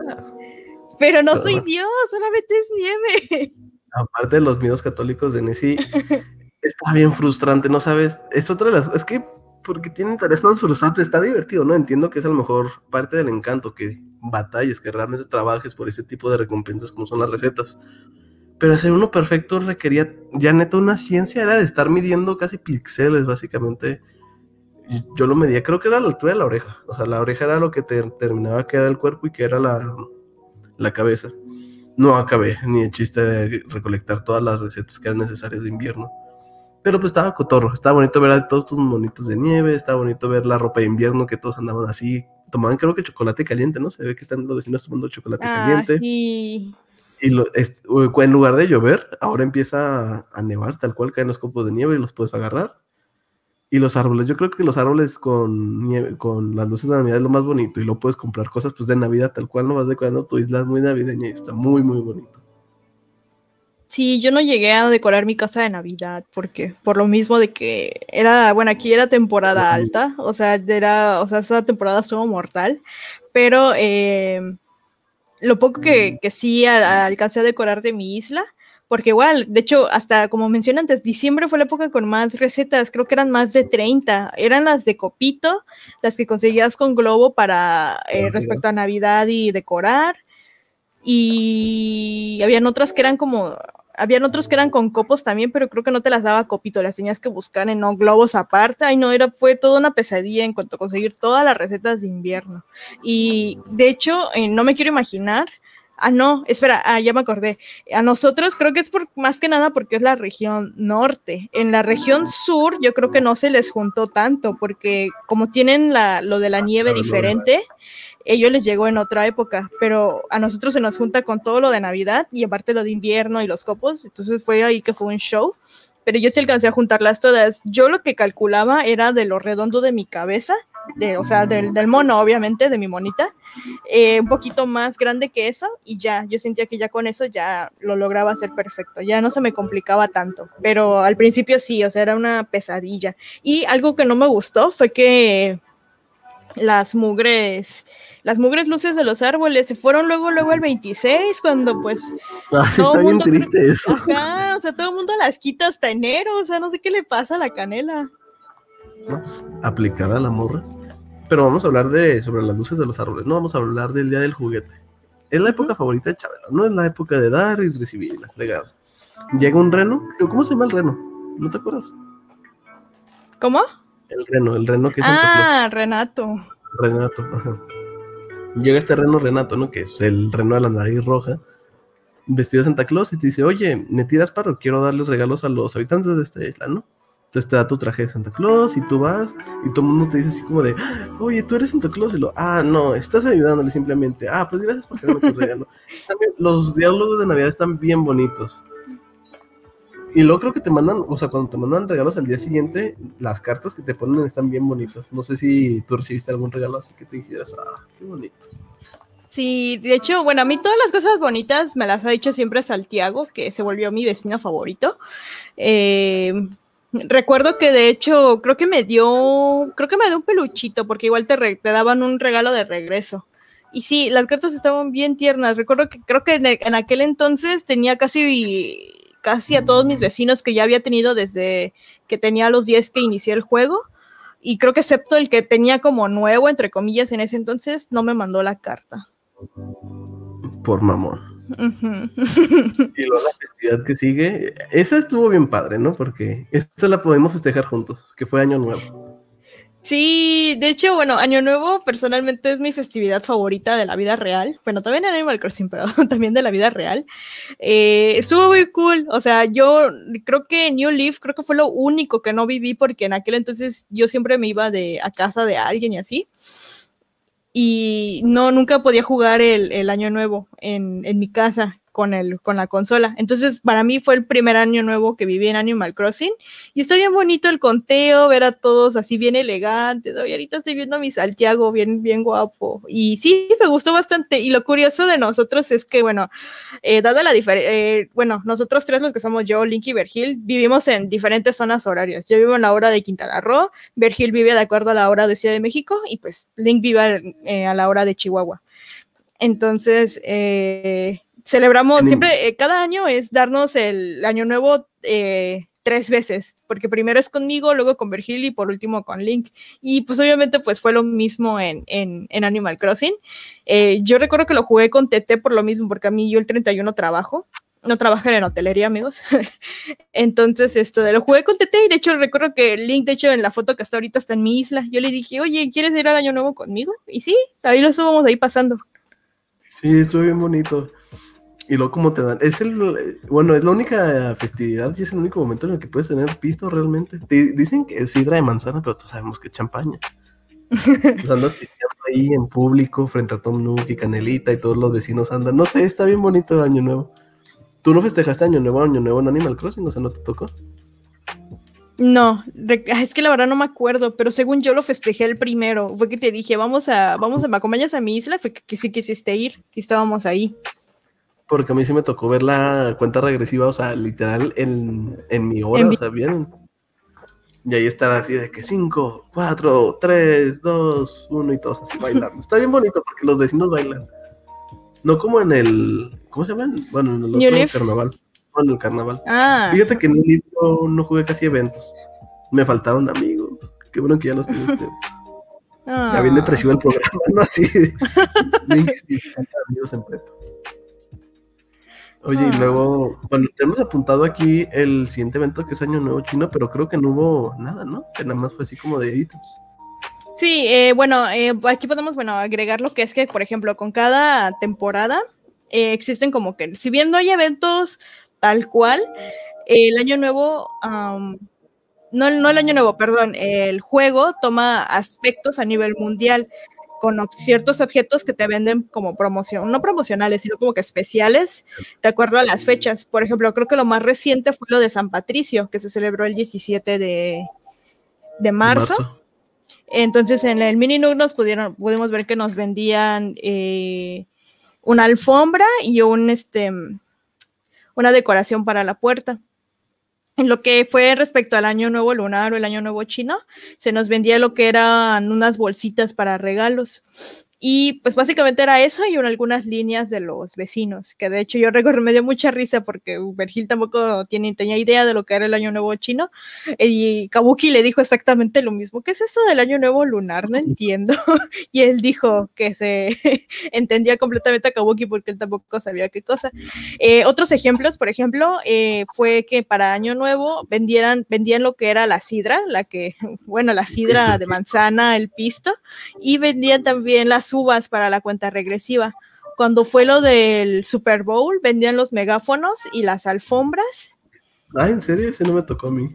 Pero no soy Dios, solamente es nieve. Aparte de los miedos católicos de Nessie, [laughs] está bien frustrante, ¿no sabes? Es otra de las... Es que porque tienen tareas más frustrantes, está divertido, ¿no? Entiendo que es a lo mejor parte del encanto, que batalles, que realmente trabajes por ese tipo de recompensas como son las recetas. Pero hacer uno perfecto requería ya neta una ciencia, era de estar midiendo casi píxeles, básicamente. Yo lo medía, creo que era la altura de la oreja. O sea, la oreja era lo que te terminaba que era el cuerpo y que era la, la cabeza. No acabé ni el chiste de recolectar todas las recetas que eran necesarias de invierno. Pero pues estaba cotorro, estaba bonito ver a todos estos monitos de nieve, estaba bonito ver la ropa de invierno que todos andaban así. Tomaban creo que chocolate caliente, ¿no? Se ve que están los vecinos tomando chocolate Ah, caliente. sí. Y lo- es- en lugar de llover, ahora empieza a, a nevar, tal cual caen los copos de nieve y los puedes agarrar. Y los árboles, yo creo que los árboles con nieve, con las luces de Navidad es lo más bonito. Y lo puedes comprar cosas pues de Navidad, tal cual no vas decorando tu isla es muy navideña y está muy, muy bonito. Sí, yo no llegué a decorar mi casa de Navidad porque por lo mismo de que era, bueno, aquí era temporada alta, o sea, era, o sea, esa temporada estuvo mortal, pero eh, lo poco que, que sí a- a- alcancé a decorar de mi isla, porque igual, de hecho, hasta como mencioné antes, diciembre fue la época con más recetas, creo que eran más de 30, eran las de copito, las que conseguías con globo para eh, respecto a Navidad y decorar y habían otras que eran como, habían otros que eran con copos también, pero creo que no te las daba copito, las tenías que buscar en no globos aparte, ay no, era, fue toda una pesadilla en cuanto a conseguir todas las recetas de invierno. Y de hecho, eh, no me quiero imaginar, ah no, espera, ah, ya me acordé, a nosotros creo que es por, más que nada porque es la región norte, en la región sur yo creo que no se les juntó tanto, porque como tienen la, lo de la nieve diferente, ellos les llegó en otra época, pero a nosotros se nos junta con todo lo de Navidad y aparte lo de invierno y los copos, entonces fue ahí que fue un show, pero yo sí alcancé a juntarlas todas. Yo lo que calculaba era de lo redondo de mi cabeza, de, o sea, del, del mono, obviamente, de mi monita, eh, un poquito más grande que eso y ya, yo sentía que ya con eso ya lo lograba hacer perfecto, ya no se me complicaba tanto, pero al principio sí, o sea, era una pesadilla. Y algo que no me gustó fue que las mugres, las mugres luces de los árboles se fueron luego, luego el 26, cuando pues, Ay, Todo está bien mundo- triste eso. ajá, o sea, todo el mundo las quita hasta enero, o sea, no sé qué le pasa a la canela. No, pues, aplicada la morra. Pero vamos a hablar de sobre las luces de los árboles, no vamos a hablar del día del juguete. Es la época favorita de Chabelo, no es la época de dar y recibir la fregada. Llega un reno, ¿cómo se llama el reno? ¿No te acuerdas? ¿Cómo? El reno, el reno que es. Ah, Renato. Renato, ajá. Llega este reno Renato, ¿no? Que es el reno de la nariz roja, vestido de Santa Claus y te dice, oye, me tiras paro, quiero darles regalos a los habitantes de esta isla, ¿no? Entonces te da tu traje de Santa Claus y tú vas y todo el mundo te dice así como de, oye, tú eres Santa Claus y lo, ah, no, estás ayudándole simplemente, ah, pues gracias por darme tu regalo. [laughs] También los diálogos de Navidad están bien bonitos. Y luego creo que te mandan, o sea, cuando te mandan regalos al día siguiente, las cartas que te ponen están bien bonitas. No sé si tú recibiste algún regalo así que te dijeras, ah, qué bonito. Sí, de hecho, bueno, a mí todas las cosas bonitas me las ha dicho siempre Santiago, que se volvió mi vecino favorito. Eh, recuerdo que de hecho, creo que me dio, creo que me dio un peluchito, porque igual te, daban un regalo de regreso. Y sí, las cartas estaban bien tiernas. Recuerdo que creo que en, en aquel entonces tenía casi, casi a todos mis vecinos que ya había tenido desde que tenía los 10 que inicié el juego. Y creo que excepto el que tenía como nuevo, entre comillas, en ese entonces, no me mandó la carta. Por mamón. Y luego la festividad que sigue, esa estuvo bien padre, ¿no? Porque esta la podemos festejar juntos, que fue Año Nuevo. Sí, de hecho, bueno, Año Nuevo personalmente es mi festividad favorita de la vida real. Bueno, también en Animal Crossing, [laughs] pero también de la vida real. Eh, estuvo muy cool. O sea, yo creo que New Leaf creo que fue lo único que no viví porque en aquel entonces yo siempre me iba de a casa de alguien y así. Y no, nunca podía jugar el, el Año Nuevo en, en mi casa con, el, con la consola. Entonces, para mí fue el primer año nuevo que viví en Animal Crossing. Y está bien bonito el conteo, ver a todos así bien elegantes. Y ahorita estoy viendo a mi Santiago bien, bien guapo. Y sí, me gustó bastante. Y lo curioso de nosotros es que, bueno, eh, dada la diferencia, bueno, nosotros tres, los que somos yo, Link y Vergil, vivimos en diferentes zonas horarias. Yo vivo en la hora de Quintana Roo, Vergil vive de acuerdo a la hora de Ciudad de México y pues Link vive eh, a la hora de Chihuahua. Entonces, eh, celebramos, siempre, eh, cada año es darnos el año nuevo eh, tres veces, porque primero es conmigo, luego con Virgil y por último con Link. Y pues obviamente pues fue lo mismo en, en, en Animal Crossing. yo recuerdo que lo jugué con TT por lo mismo, porque a mí yo el 31 trabajo no trabajan en hotelería, amigos. [laughs] Entonces, esto, lo jugué con Tete y de hecho recuerdo que link, de hecho, en la foto que está ahorita está en mi isla. Yo le dije, oye, ¿quieres ir al año nuevo conmigo? Y sí, ahí lo estuvimos ahí pasando. Sí, estuvo bien bonito. Y luego como te dan, es el, bueno, es la única festividad y es el único momento en el que puedes tener pisto realmente. dicen que es sidra de manzana, pero todos sabemos que es champaña. [laughs] pues andas pisteando ahí en público frente a Tom Nook y Canelita y todos los vecinos andan. No sé, está bien bonito el año nuevo. ¿Tú no festejaste Año Nuevo, Año Nuevo en Animal Crossing? O sea, ¿no te tocó? No, es que la verdad no me acuerdo, pero según yo lo festejé el primero. Fue que te dije, vamos a, vamos a, ¿me acompañas a mi isla? Fue que, sí quisiste ir y estábamos ahí. Porque a mí sí me tocó ver la cuenta regresiva, o sea, literal en, en mi hora, o sea, bien. Y ahí estar así de que 5, 4, 3, 2, 1 y todos así bailando. Está bien bonito porque los vecinos bailan. No como en el. ¿Cómo se llama? Bueno, en el otro carnaval. En el carnaval. Ah. Fíjate que en el no, no jugué casi eventos. Me faltaron amigos. Qué bueno que ya los tengo ustedes. Ah. Ya bien depresivo el programa, ¿no? Así. [laughs] amigos en prepa. Oye, y ah. luego, bueno, tenemos apuntado aquí el siguiente evento que es Año Nuevo Chino, pero creo que no hubo nada, ¿no? Que nada más fue así como de ítems. Sí, eh, bueno, eh, aquí podemos, bueno, agregar lo que es que, por ejemplo, con cada temporada eh, existen como que, si bien no hay eventos tal cual, el año nuevo, no, no el año nuevo, perdón, el juego toma aspectos a nivel mundial con ciertos objetos que te venden como promoción, no promocionales, sino como que especiales, de acuerdo a las fechas. Por ejemplo, creo que lo más reciente fue lo de San Patricio, que se celebró el 17 de, de marzo. Entonces en el mini nos pudieron, pudimos ver que nos vendían eh, una alfombra y un, este, una decoración para la puerta. En lo que fue respecto al año nuevo lunar o el año nuevo chino, se nos vendía lo que eran unas bolsitas para regalos. Y pues básicamente era eso y algunas líneas de los vecinos, que de hecho yo recuerdo, me dio mucha risa porque Virgil tampoco tiene, tenía idea de lo que era el Año Nuevo chino y Kabuki le dijo exactamente lo mismo, ¿qué es eso del Año Nuevo lunar? No [laughs] entiendo. [laughs] y él dijo que se [laughs] entendía completamente a Kabuki porque él tampoco sabía qué cosa. Eh, otros ejemplos, por ejemplo, eh, fue que para Año Nuevo vendieran, vendían lo que era la sidra, la que, bueno, la sidra de manzana, el pisto, y vendían también las uvas para la cuenta regresiva. Cuando fue lo del Super Bowl, vendían los megáfonos y las alfombras. Ah, ¿en serio? Ese no me tocó a mí.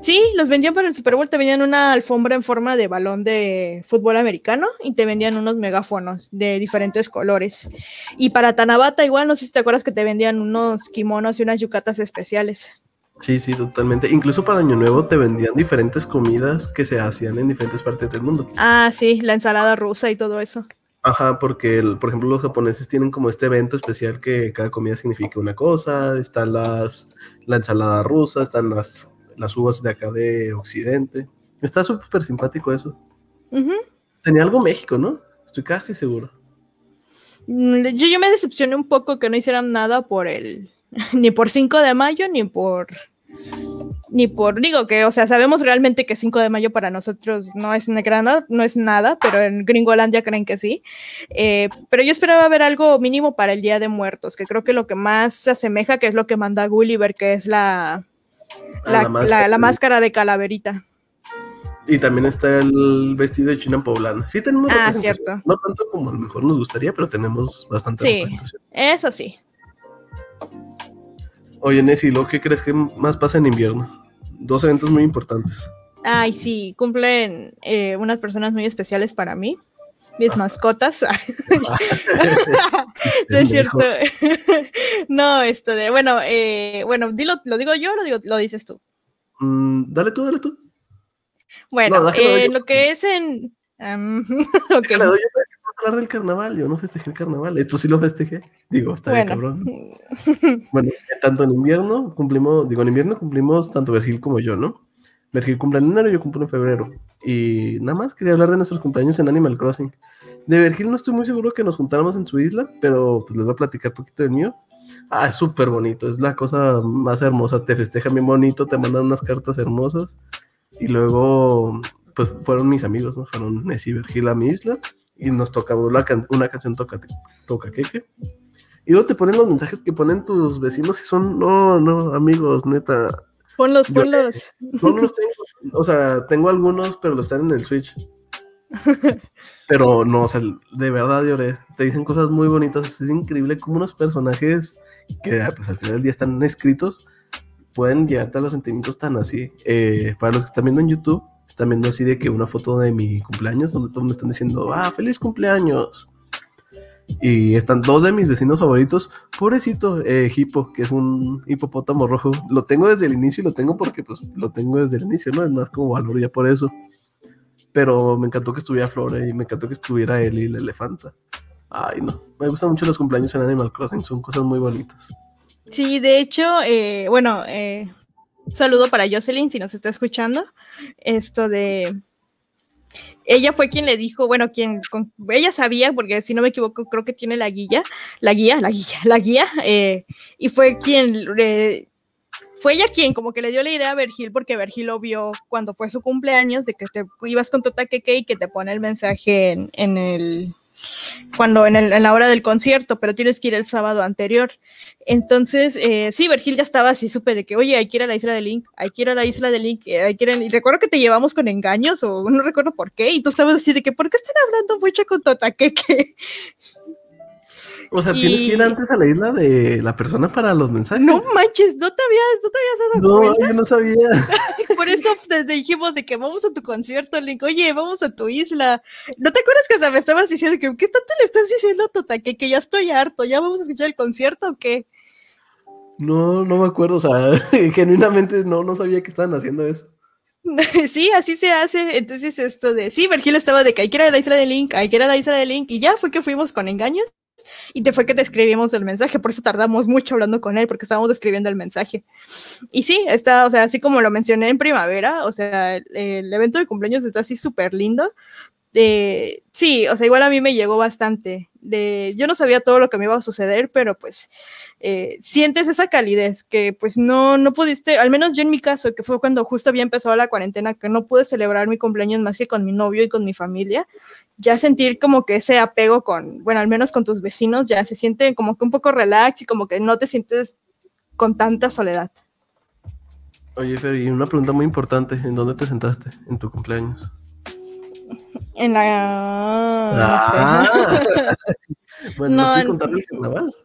Sí, los vendían para el Super Bowl, te vendían una alfombra en forma de balón de fútbol americano y te vendían unos megáfonos de diferentes colores. Y para Tanabata igual, no sé si te acuerdas que te vendían unos kimonos y unas yucatas especiales. Sí, sí, totalmente. Incluso para Año Nuevo te vendían diferentes comidas que se hacían en diferentes partes del mundo. Ah, sí, la ensalada rusa y todo eso. Ajá, porque, por ejemplo, los japoneses tienen como este evento especial que cada comida significa una cosa. Están las, la ensalada rusa, están las, las uvas de acá de Occidente. Está súper simpático eso. Tenía algo México, ¿no? Estoy casi seguro. Mm, yo, yo me decepcioné un poco que no hicieran nada por el, [laughs] ni por 5 de mayo, ni por ni por, digo que, o sea, sabemos realmente que 5 de mayo para nosotros no es, nada, no es nada, pero en Gringolandia creen que sí. Eh, pero yo esperaba ver algo mínimo para el Día de Muertos, que creo que lo que más se asemeja, que es lo que manda Gulliver, que es la, ah, la, máscara, de calaverita. Y también está el vestido de China poblana. Sí tenemos. Ah, cierto. No tanto como a lo mejor nos gustaría, pero tenemos bastante. Sí, eso sí. Oye, Nessie, ¿lo que crees que más pasa en invierno? Dos eventos muy importantes. Ay, sí, cumplen eh, unas personas muy especiales para mí, mis mascotas. [laughs] [laughs] no es cierto. [laughs] no, esto de, bueno, eh, bueno, dilo, ¿lo digo yo o lo, digo, lo dices tú? Mm, dale tú, dale tú. Bueno, eh, lo que es en... Um, okay hablar del carnaval, yo no festejé el carnaval, esto sí lo festejé, digo, está bien cabrón. [laughs] bueno, tanto en invierno cumplimos, digo, en invierno cumplimos tanto Virgil como yo, ¿no? Vergil cumple en enero yo cumplo en febrero. Y nada más quería hablar de nuestros cumpleaños en Animal Crossing. De Vergil no estoy muy seguro que nos juntáramos en su isla, pero pues les voy a platicar un poquito del mío. Ah, es súper bonito, es la cosa más hermosa. Te festejan bien bonito, te mandan unas cartas hermosas. Y luego, pues fueron mis amigos, ¿no? Fueron Nessie y Vergil a mi isla. Y nos tocaba la can una canción toca, toca queque. Y luego te ponen los mensajes que ponen tus vecinos y son, no, no, amigos, neta. Ponlos, ponlos. No los tengo, o sea, tengo algunos, pero los están en el Switch. Pero no, o sea, de verdad lloré. Te dicen cosas muy bonitas. Es increíble como unos personajes que pues, al final del día están escritos pueden llevarte a los sentimientos tan así. Eh, para los que están viendo en YouTube, están viendo así de que una foto de mi cumpleaños donde todos me están diciendo, ah, feliz cumpleaños. Y están dos de mis vecinos favoritos. Pobrecito, eh, Hippo, que es un hipopótamo rojo. Lo tengo desde el inicio y lo tengo porque pues lo tengo desde el inicio, ¿no? Es más como valor ya por eso. Pero me encantó que estuviera Flora y me encantó que estuviera él y la elefanta. Ay, no. Me gustan mucho los cumpleaños en Animal Crossing, son cosas muy bonitas. Sí, de hecho, eh, bueno, eh, saludo para Jocelyn si nos está escuchando. Esto de ella fue quien le dijo, bueno, quien, ella sabía, porque si no me equivoco, creo que tiene la guía, la guía, la guía, la guía, eh, y fue quien, fue ella quien como que le dio la idea a Vergil, porque Vergil lo vio cuando fue su cumpleaños, de que te ibas con tu taqueque y que te pone el mensaje en el, cuando en, el, en, la hora del concierto, pero tienes que ir el sábado anterior. Entonces, eh, sí, Vergil ya estaba así súper de que, oye, hay que ir a la isla de Link, hay que ir a la isla de Link, hay que ir a... y recuerdo que te llevamos con engaños o no recuerdo por qué, y tú estabas así de que, ¿por qué están hablando mucho con Totaqueque? O sea, tienes que ir antes a la isla de la persona para los mensajes. No manches, no te habías, no te habías dado no, cuenta. yo no sabía. [laughs] Por eso te dijimos de que vamos a tu concierto, Link. Oye, vamos a tu isla. ¿No te acuerdas que hasta me estabas diciendo que qué tanto le estás diciendo a Totaque? Que ya estoy harto, ¿ya vamos a escuchar el concierto o qué? No, no me acuerdo, o sea, [laughs] genuinamente no, no sabía que estaban haciendo eso. [laughs] Sí, así se hace. Entonces, esto de sí, Vergil estaba de que hay que ir a la isla de Link, hay que ir a la isla de Link, y ya fue que fuimos con engaños y te fue que te escribimos el mensaje, por eso tardamos mucho hablando con él, porque estábamos escribiendo el mensaje. Y sí, está, o sea, así como lo mencioné en primavera, o sea, el, evento de cumpleaños está así súper lindo. Eh, sí, o sea, igual a mí me llegó bastante. De, yo no sabía todo lo que me iba a suceder, pero pues eh, sientes esa calidez que pues no, no pudiste, al menos yo en mi caso, que fue cuando justo había empezado la cuarentena, que no pude celebrar mi cumpleaños más que con mi novio y con mi familia, ya sentir como que ese apego con, bueno, al menos con tus vecinos, ya se siente como que un poco relax y como que no te sientes con tanta soledad. Oye, Fer, y una pregunta muy importante, ¿en dónde te sentaste en tu cumpleaños? En la... Ah. No sé. [laughs] bueno, No, ¿no en- contar el carnaval?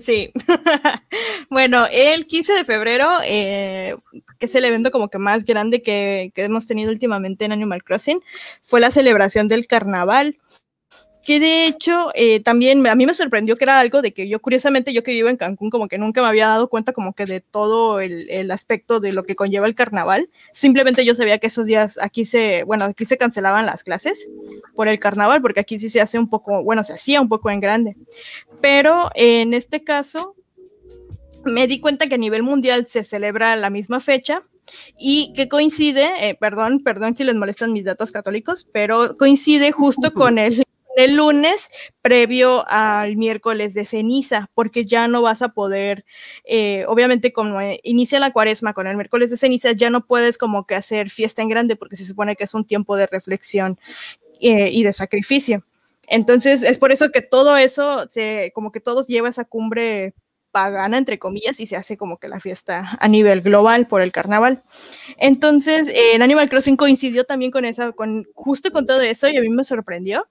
Sí. [laughs] bueno, el 15 de febrero, eh, que es el evento como que más grande que, que hemos tenido últimamente en Animal Crossing, fue la celebración del carnaval. Que de hecho eh, también a mí me sorprendió que era algo de que yo, curiosamente, yo que vivo en Cancún, como que nunca me había dado cuenta como que de todo el, el aspecto de lo que conlleva el carnaval. Simplemente yo sabía que esos días aquí se, bueno, aquí se cancelaban las clases por el carnaval, porque aquí sí se hace un poco, bueno, se hacía un poco en grande pero en este caso me di cuenta que a nivel mundial se celebra la misma fecha y que coincide, eh, perdón, perdón si les molestan mis datos católicos, pero coincide justo [laughs] con el, el lunes previo al miércoles de ceniza, porque ya no vas a poder, eh, obviamente como eh, inicia la cuaresma con el miércoles de ceniza, ya no puedes como que hacer fiesta en grande, porque se supone que es un tiempo de reflexión eh, y de sacrificio. Entonces, es por eso que todo eso, se, como que todos lleva esa cumbre pagana, entre comillas, y se hace como que la fiesta a nivel global por el carnaval. Entonces, eh, Animal Crossing coincidió también con esa, con, justo con todo eso, y a mí me sorprendió.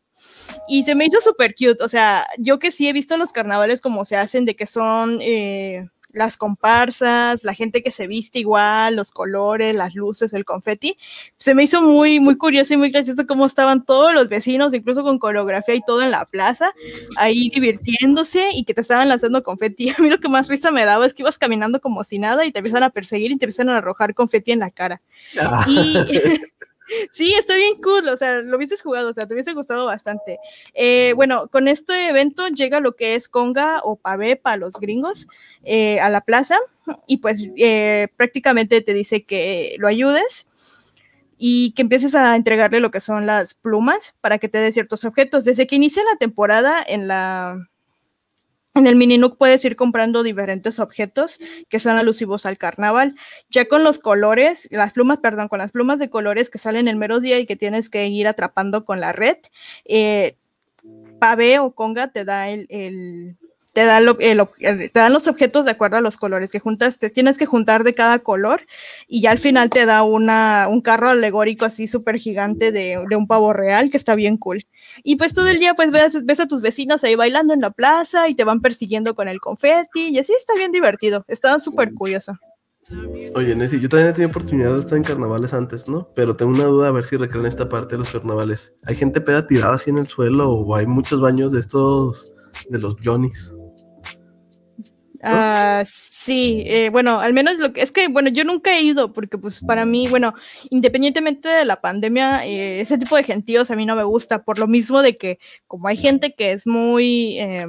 Y se me hizo súper cute, o sea, yo que sí he visto los carnavales como se hacen, de que son eh, las comparsas, la gente que se viste igual, los colores, las luces, el confeti. Se me hizo muy, muy curioso y muy gracioso cómo estaban todos los vecinos, incluso con coreografía y todo en la plaza, ahí divirtiéndose y que te estaban lanzando confeti. [laughs] A mí lo que más risa me daba es que ibas caminando como si nada y te empiezan a perseguir y te empiezan a arrojar confeti en la cara. Ah, Y, [laughs] Sí, está bien cool, o sea, lo hubieses jugado, o sea, te hubiese gustado bastante. Eh, bueno, con este evento llega lo que es conga o pavé para los gringos eh, a la plaza y pues eh, prácticamente te dice que lo ayudes y que empieces a entregarle lo que son las plumas para que te dé ciertos objetos. Desde que inicia la temporada en la en el mini Nook puedes ir comprando diferentes objetos que son alusivos al carnaval. Ya con los colores, las plumas, perdón, con las plumas de colores que salen el mero día y que tienes que ir atrapando con la red, eh, Pave o Conga te da el, te, da te dan los objetos de acuerdo a los colores que juntas, te tienes que juntar de cada color y ya al final te da una, un carro alegórico así súper gigante de, de, un pavo real que está bien cool. Y pues todo el día pues ves, ves, a tus vecinos ahí bailando en la plaza y te van persiguiendo con el confeti y así está bien divertido, está súper curioso. Oye, Nessie, yo también he tenido oportunidad de estar en carnavales antes, ¿no? Pero tengo una duda a ver si recrean esta parte de los carnavales. ¿Hay gente peda tirada así en el suelo o hay muchos baños de estos, de los Johnnies? Uh, sí, eh, bueno, al menos lo que es que, bueno, yo nunca he ido porque pues para mí, bueno, independientemente de la pandemia, eh, ese tipo de gentíos a mí no me gusta, por lo mismo de que como hay gente que es muy, eh,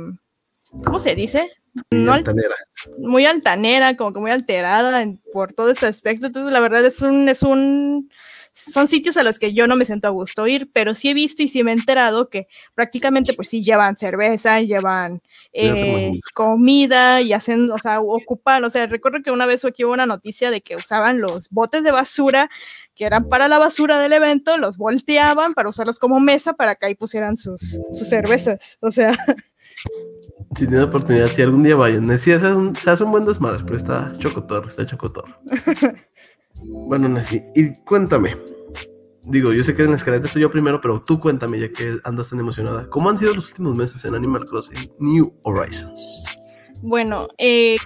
¿cómo se dice? Muy altanera. Muy altanera, como que muy alterada por todo ese aspecto, entonces la verdad es un, es un son sitios a los que yo no me siento a gusto ir, pero sí he visto y sí me he enterado que prácticamente pues sí llevan cerveza, llevan eh, comida y hacen, o sea, ocupan, o sea, recuerdo que una vez aquí hubo una noticia de que usaban los botes de basura que eran para la basura del evento, los volteaban para usarlos como mesa para que ahí pusieran sus, sus cervezas, o sea... Si tiene oportunidad, si algún día vayan. Sí, se hace un, se hace un buen desmadre, pero está chocotor, está chocotor. [laughs] Bueno, Nessie, y cuéntame. Digo, yo sé que en la escaleta estoy yo primero, pero tú cuéntame, ya que andas tan emocionada. ¿Cómo han sido los últimos meses en Animal Crossing New Horizons? Bueno, eh,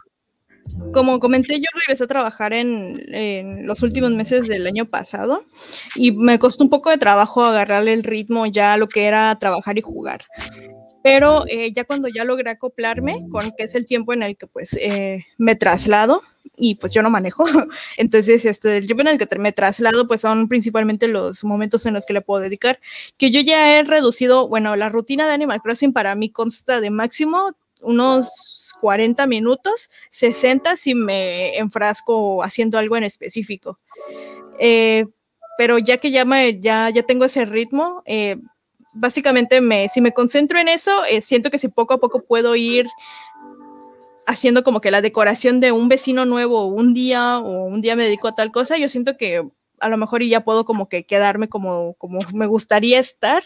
como comenté, yo regresé a trabajar en, en, los últimos meses del año pasado y me costó un poco de trabajo agarrarle el ritmo ya a lo que era trabajar y jugar pero eh, ya cuando ya logré acoplarme con que es el tiempo en el que pues eh, me traslado y pues yo no manejo, [laughs] entonces este, el tiempo en el que me traslado pues son principalmente los momentos en los que le puedo dedicar, que yo ya he reducido, bueno, la rutina de Animal Crossing para mí consta de máximo unos 40 minutos, 60 si me enfrasco haciendo algo en específico. Eh, pero ya que ya, me, ya, ya tengo ese ritmo, eh, básicamente me, si me concentro en eso, eh, siento que si poco a poco puedo ir haciendo como que la decoración de un vecino nuevo un día o un día me dedico a tal cosa, yo siento que a lo mejor ya puedo como que quedarme como, como me gustaría estar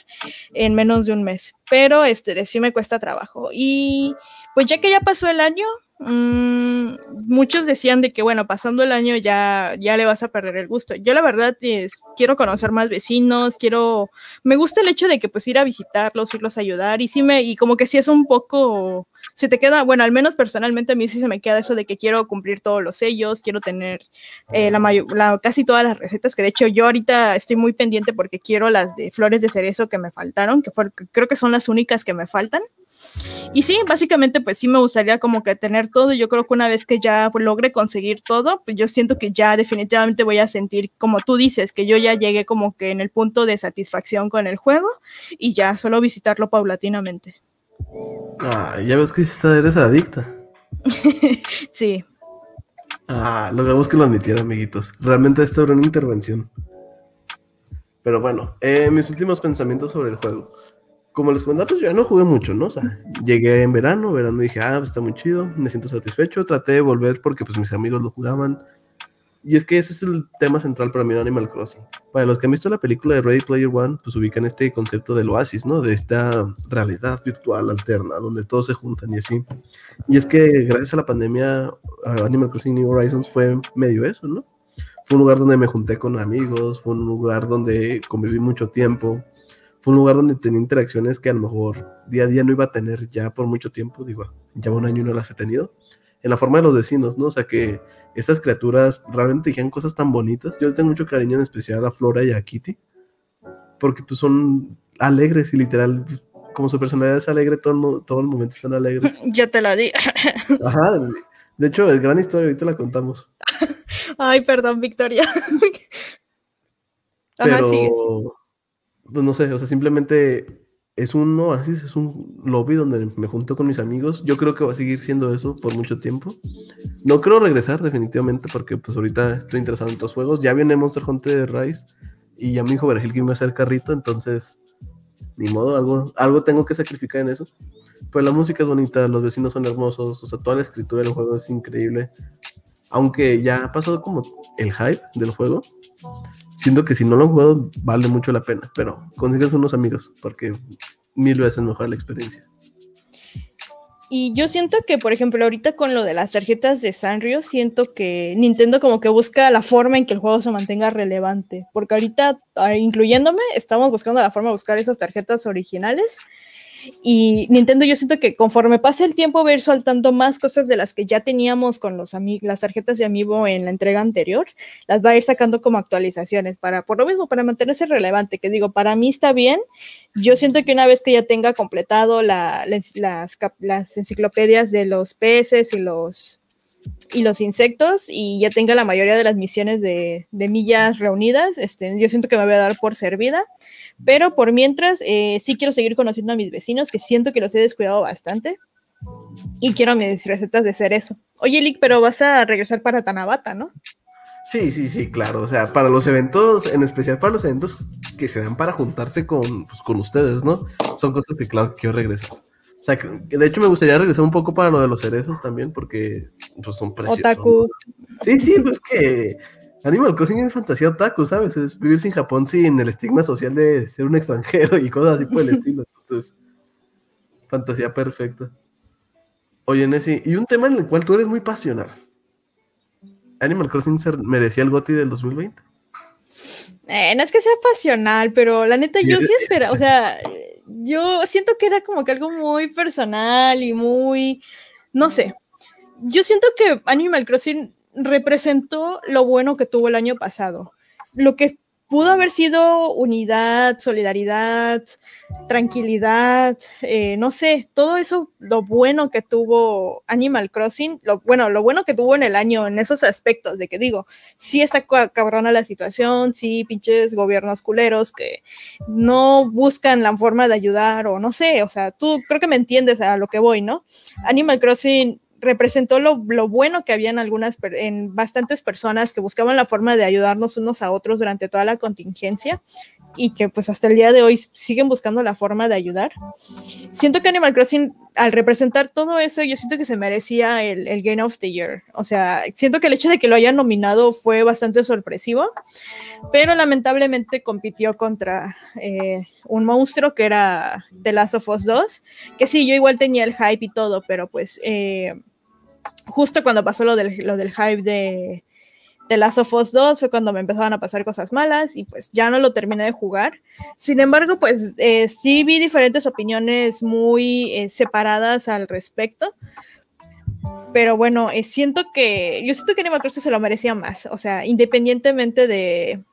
en menos de un mes, pero este sí me cuesta trabajo. Y pues ya que ya pasó el año, mmm, muchos decían de que, bueno, pasando el año ya, ya le vas a perder el gusto. Yo la verdad es, quiero conocer más vecinos, quiero, me gusta el hecho de que pues ir a visitarlos, irlos a ayudar y sí me, y como que sí es un poco, se te queda, bueno, al menos personalmente a mí sí se me queda eso de que quiero cumplir todos los sellos, quiero tener eh, la casi todas las recetas, que de hecho yo ahorita estoy muy pendiente porque quiero las de flores de cerezo que me faltaron, que fue, creo que son las únicas que me faltan. Y sí, básicamente pues sí me gustaría como que tener todo. Yo creo que una vez que ya logre conseguir todo, pues yo siento que ya definitivamente voy a sentir, como tú dices, que yo ya llegué como que en el punto de satisfacción con el juego y ya solo visitarlo paulatinamente. Ah, ya ves que eres adicta. [laughs] sí. Ah, logramos que lo admitiera, amiguitos. Realmente esto era una intervención. Pero bueno, eh, mis últimos pensamientos sobre el juego como les contaba, pues yo ya no jugué mucho, ¿no? O sea, llegué en verano, verano dije, ah, pues está muy chido, me siento satisfecho, traté de volver porque pues mis amigos lo jugaban. Y es que eso es el tema central para mí en Animal Crossing. Para los que han visto la película de Ready Player One, pues ubican este concepto del oasis, ¿no? De esta realidad virtual alterna, donde todos se juntan y así. Y es que gracias a la pandemia, Animal Crossing New Horizons fue medio eso, ¿no? Fue un lugar donde me junté con amigos, fue un lugar donde conviví mucho tiempo, fue un lugar donde tenía interacciones que a lo mejor día a día no iba a tener ya por mucho tiempo, digo, ya un año no las he tenido, en la forma de los vecinos, ¿no? O sea que estas criaturas realmente dijeron cosas tan bonitas. Yo tengo mucho cariño en especial a Flora y a Kitty, porque pues son alegres y literal, como su personalidad es alegre, todo, todo el momento están alegres. [laughs] Ya te la di. [laughs] Ajá, de hecho, es gran historia, ahorita la contamos. Ay, perdón, Victoria. [laughs] Pero, pues no sé, o sea, simplemente es un oasis, es un lobby donde me junto con mis amigos. Yo creo que va a seguir siendo eso por mucho tiempo. No creo regresar definitivamente porque pues ahorita estoy interesado en otros juegos. Ya viene Monster Hunter Rise y ya me dijo Vergil que me hacer carrito, entonces ni modo, algo, algo tengo que sacrificar en eso. Pues la música es bonita, los vecinos son hermosos, o sea, toda la escritura del juego es increíble. Aunque ya pasó como el hype del juego, siento que si no lo han jugado vale mucho la pena, pero consigues unos amigos porque mil veces mejor la experiencia. Y yo siento que, por ejemplo, ahorita con lo de las tarjetas de Sanrio, siento que Nintendo como que busca la forma en que el juego se mantenga relevante. Porque ahorita, ah, incluyéndome, estamos buscando la forma de buscar esas tarjetas originales y Nintendo yo siento que conforme pase el tiempo va a ir soltando más cosas de las que ya teníamos con los las tarjetas de Amiibo en la entrega anterior, las va a ir sacando como actualizaciones para, por lo mismo, para mantenerse relevante, que digo, para mí está bien. Yo siento que una vez que ya tenga completado las, las enciclopedias de los peces y los y los insectos y ya tenga la mayoría de las misiones de, de millas reunidas, este, yo siento que me voy a dar por servida. Pero por mientras, eh, sí quiero seguir conociendo a mis vecinos, que siento que los he descuidado bastante. Y quiero mis recetas de hacer eso. Oye, Lick, pero vas a regresar para Tanabata, ¿no? Sí, sí, sí, claro. O sea, para los eventos, en especial para los eventos que se dan para juntarse con, pues, con ustedes, ¿no? Son cosas que, claro, que quiero regresar. O sea, de hecho me gustaría regresar un poco para lo de los cerezos también, porque pues, son preciosos. Otaku. Sí, sí, pues que Animal Crossing es fantasía otaku, ¿sabes? Es vivir sin Japón sin el estigma social de ser un extranjero y cosas así por el estilo. Entonces, fantasía perfecta. Oye, Nessie, y un tema en el cual tú eres muy pasional. ¿Animal Crossing merecía el GOTI del 2020? Eh, no es que sea pasional, pero la neta yo sí espero, o sea, yo siento que era como que algo muy personal y muy, no sé, yo siento que Animal Crossing representó lo bueno que tuvo el año pasado. Lo que pudo haber sido unidad, solidaridad, tranquilidad, eh, no sé, todo eso, lo bueno que tuvo Animal Crossing, lo bueno, lo bueno que tuvo en el año en esos aspectos, de que digo, sí está cabrona la situación, sí pinches gobiernos culeros que no buscan la forma de ayudar o no sé, o sea, tú creo que me entiendes a lo que voy, ¿no? Animal Crossing representó lo, bueno que había en algunas, en bastantes personas que buscaban la forma de ayudarnos unos a otros durante toda la contingencia y que pues hasta el día de hoy siguen buscando la forma de ayudar. Siento que Animal Crossing, al representar todo eso, yo siento que se merecía el, el Game of the Year. O sea, siento que el hecho de que lo hayan nominado fue bastante sorpresivo, pero lamentablemente compitió contra eh, un monstruo que era The Last of Us 2, que sí, yo igual tenía el hype y todo, pero pues... Eh, justo cuando pasó lo del, lo del hype de, de Last of Us 2 fue cuando me empezaban a pasar cosas malas y pues ya no lo terminé de jugar. Sin embargo, pues eh, sí vi diferentes opiniones muy eh, separadas al respecto. Pero bueno, eh, siento que yo siento que Animal Crossing se lo merecía más, o sea, independientemente de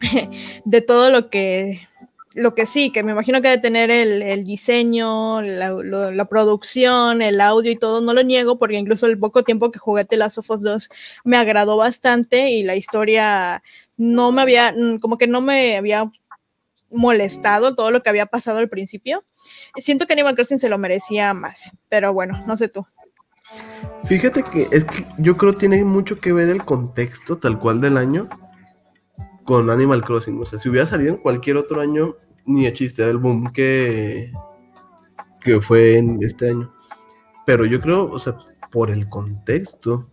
[laughs] de todo lo que lo que sí, que me imagino que de tener el, diseño, la, producción, el audio y todo, no lo niego, porque incluso el poco tiempo que jugué The Last of Us 2 me agradó bastante y la historia no me había, mm, como que no me había molestado todo lo que había pasado al principio. Siento que Animal Crossing se lo merecía más, pero bueno, no sé tú. Fíjate que es que yo creo tiene mucho que ver el contexto tal cual del año con Animal Crossing. O sea, si hubiera salido en cualquier otro año, ni de chiste, era el boom que, que fue en este año. Pero yo creo, o sea, por el contexto,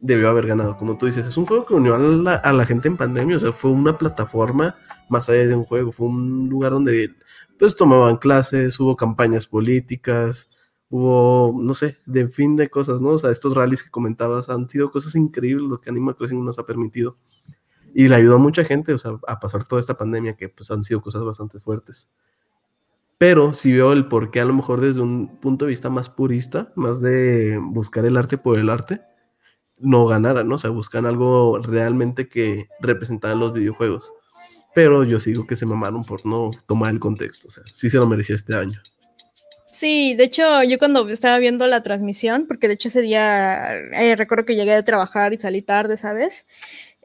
debió haber ganado. Como tú dices, es un juego que unió a la, gente en pandemia, o sea, fue una plataforma más allá de un juego, fue un lugar donde pues tomaban clases, hubo campañas políticas, hubo, no sé, de fin de cosas, ¿no? O sea, estos rallies que comentabas han sido cosas increíbles lo que Animal Crossing nos ha permitido y le ayudó a mucha gente o sea, a pasar toda esta pandemia que pues han sido cosas bastante fuertes. Pero si veo el por qué a lo mejor desde un punto de vista más purista, más de buscar el arte por el arte, no ganara, ¿no? O sea, buscan algo realmente que representara los videojuegos. Pero yo sigo que se mamaron por no tomar el contexto, o sea, sí se lo merecía este año. Sí, de hecho, yo cuando estaba viendo la transmisión, porque de hecho ese día eh, recuerdo que llegué a trabajar y salí tarde, ¿sabes?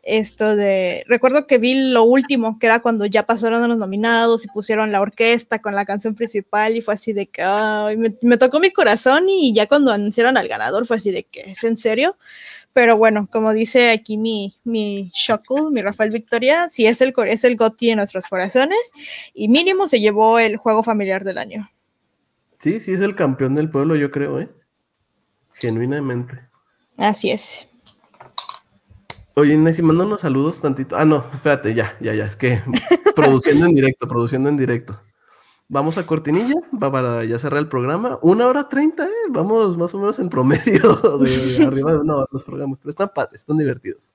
Esto de, recuerdo que vi lo último, que era cuando ya pasaron los nominados y pusieron la orquesta con la canción principal y fue así de que me, tocó mi corazón y ya cuando anunciaron al ganador fue así de que es en serio. Pero bueno, como dice aquí mi, mi mi Rafael Victoria, sí es el, es el en nuestros corazones y mínimo se llevó el juego familiar del año. Sí, sí es el campeón del pueblo, yo creo, ¿eh? Genuinamente. Así es. Oye, Nessie, manda unos saludos tantito. Ah, no, espérate, ya, ya, ya. Es que [laughs] produciendo en directo, produciendo en directo. Vamos a cortinilla para ya cerrar el programa. Una hora treinta, ¿eh? Vamos más o menos en promedio [laughs] de, [laughs] arriba de no, los programas, pero están padres, están divertidos.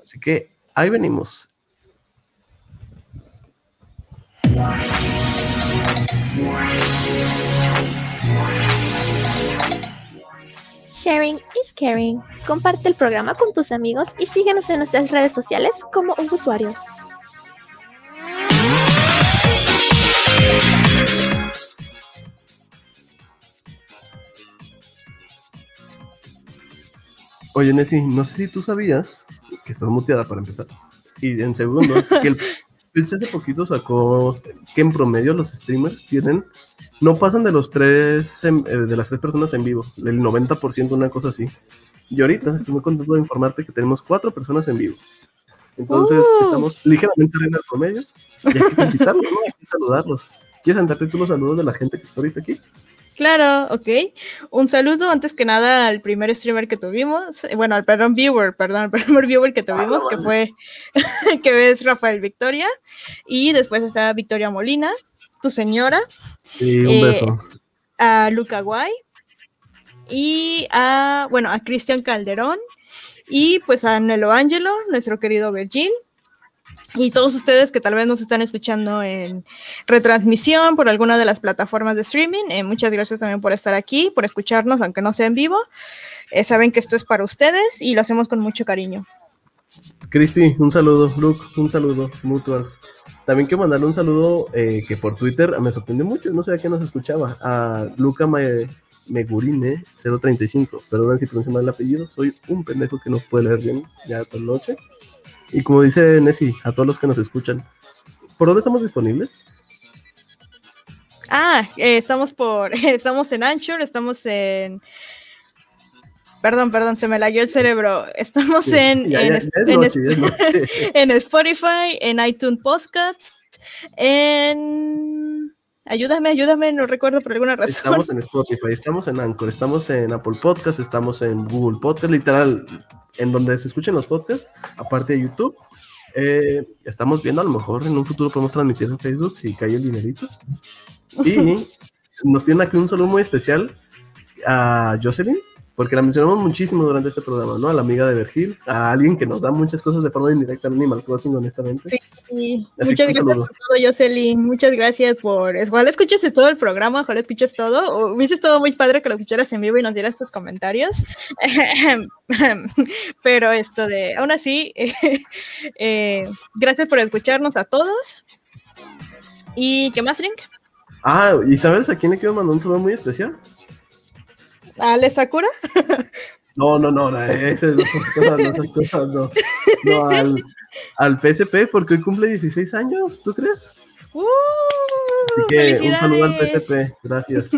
Así que ahí venimos. Sharing is caring. Comparte el programa con tus amigos y síguenos en nuestras redes sociales como usuarios. Oye, Nessie, no sé si tú sabías que estás muteada para empezar. Y en segundo, que el Twitch hace poquito sacó que en promedio los streamers tienen, no pasan de los tres, eh, de las tres personas en vivo, del 90%, una cosa así. Y ahorita estoy muy contento de informarte que tenemos cuatro personas en vivo. Entonces, uh. estamos ligeramente en el promedio. Y hay que felicitarlos, ¿no? Hay que saludarlos. ¿Quieres sentarte tú los saludos de la gente que está ahorita aquí? Claro, ok. Un saludo antes que nada al primer streamer que tuvimos, eh, bueno, al perdón viewer, perdón, al primer viewer que tuvimos, que fue, [laughs] que es Rafael Victoria, y después está Victoria Molina, tu señora. Sí, un eh, beso. A Luca Guay, y a, bueno, a Cristian Calderón, y pues a Nelo Angelo, nuestro querido Virgil, y todos ustedes que tal vez nos están escuchando en retransmisión por alguna de las plataformas de streaming, eh, muchas gracias también por estar aquí, por escucharnos, aunque no sea en vivo. Eh, saben que esto es para ustedes y lo hacemos con mucho cariño. Crispy, un saludo. Luke, un saludo. Mutuals. También quiero mandarle un saludo eh, que por Twitter me sorprendió mucho, no sé a quién nos escuchaba, a Luca Megurine 035. Perdón si pronuncio mal el apellido, soy un pendejo que no puede leer bien ya la noche. Y como dice Nessie, a todos los que nos escuchan, ¿por dónde estamos disponibles? Ah, eh, estamos por, [laughs] estamos en Anchor, estamos en Perdón, perdón, se me lagueó el cerebro. Estamos en, en, Spotify, en iTunes Podcasts, en Ayúdame, ayúdame, no recuerdo por alguna razón. Estamos en Spotify, estamos en Anchor, estamos en Apple Podcasts, estamos en Google Podcast, literal, en donde se escuchen los podcasts, aparte de YouTube. Eh, estamos viendo, a lo mejor en un futuro podemos transmitir en Facebook si cae el dinerito. [laughs] Y nos piden aquí un saludo muy especial a Jocelyn, porque la mencionamos muchísimo durante este programa, ¿no? A la amiga de Vergil, a alguien que nos da muchas cosas de forma indirecta en Animal Crossing, honestamente. Sí, muchas gracias por todo, Jocelyn. Muchas gracias por. Ojalá escuches todo el programa, ojalá escuches todo. O, hubiese estado muy padre que lo escucharas en vivo y nos dieras tus comentarios. [laughs] Pero esto de. Aún así, [laughs] eh, gracias por escucharnos a todos. ¿Y qué más, Drink? Ah, ¿y sabes a quién le quiero mandar un saludo muy especial? ¿Ale Sakura? No, no, no, esas, cosas, no, esas cosas no. No, al, al PSP, porque hoy cumple 16 años, ¿tú crees? Uh, Así que un saludo al PSP, gracias.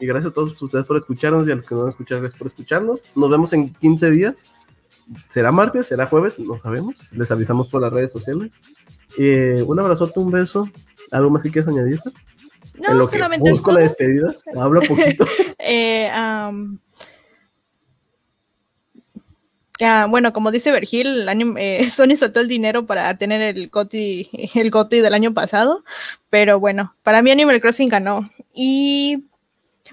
Y gracias a todos ustedes por escucharnos y a los que no han escuchado, gracias por escucharnos. Nos vemos en 15 días. ¿Será martes? ¿Será jueves? No sabemos. Les avisamos por las redes sociales. Eh, un abrazote, un beso. ¿Algo más que quieras añadir? No, lo solamente. busco la despedida. Habla poquito. [laughs] eh, bueno, como dice Vergil, eh, [laughs] Sony soltó el dinero para tener el GOTI, el GOTI del año pasado, pero bueno, para mí Animal Crossing ganó. Y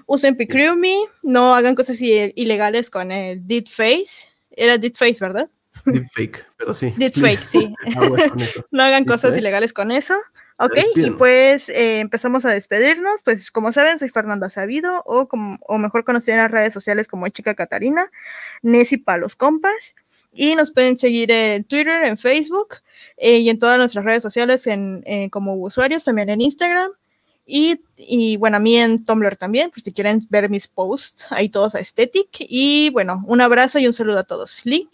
usen Picrumi, no hagan cosas ilegales con el Dead Face. Era Dead Face, ¿verdad? Dead Fake, pero sí. Dead Fake, sí. [laughs] no hagan cosas ilegales con eso. Ok, y pues eh, empezamos a despedirnos. Pues como saben, soy Fernanda Sabido, o, como, o mejor conocida en las redes sociales como Chica Catarina, Nessie para los compas. Y nos pueden seguir en Twitter, en Facebook eh, y en todas nuestras redes sociales en, eh, como usuarios, también en Instagram. Y, y, bueno, a mí en Tumblr también, por si quieren ver mis posts, ahí todos a Aesthetic. Y bueno, un abrazo y un saludo a todos. Link.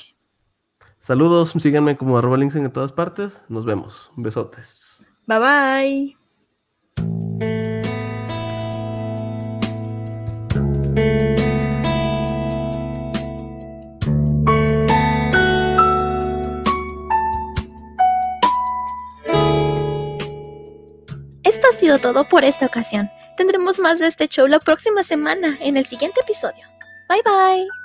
Saludos, síganme como arroba links en todas partes. Nos vemos. Besotes. Bye bye. Esto ha sido todo por esta ocasión. Tendremos más de este show la próxima semana en el siguiente episodio. Bye bye.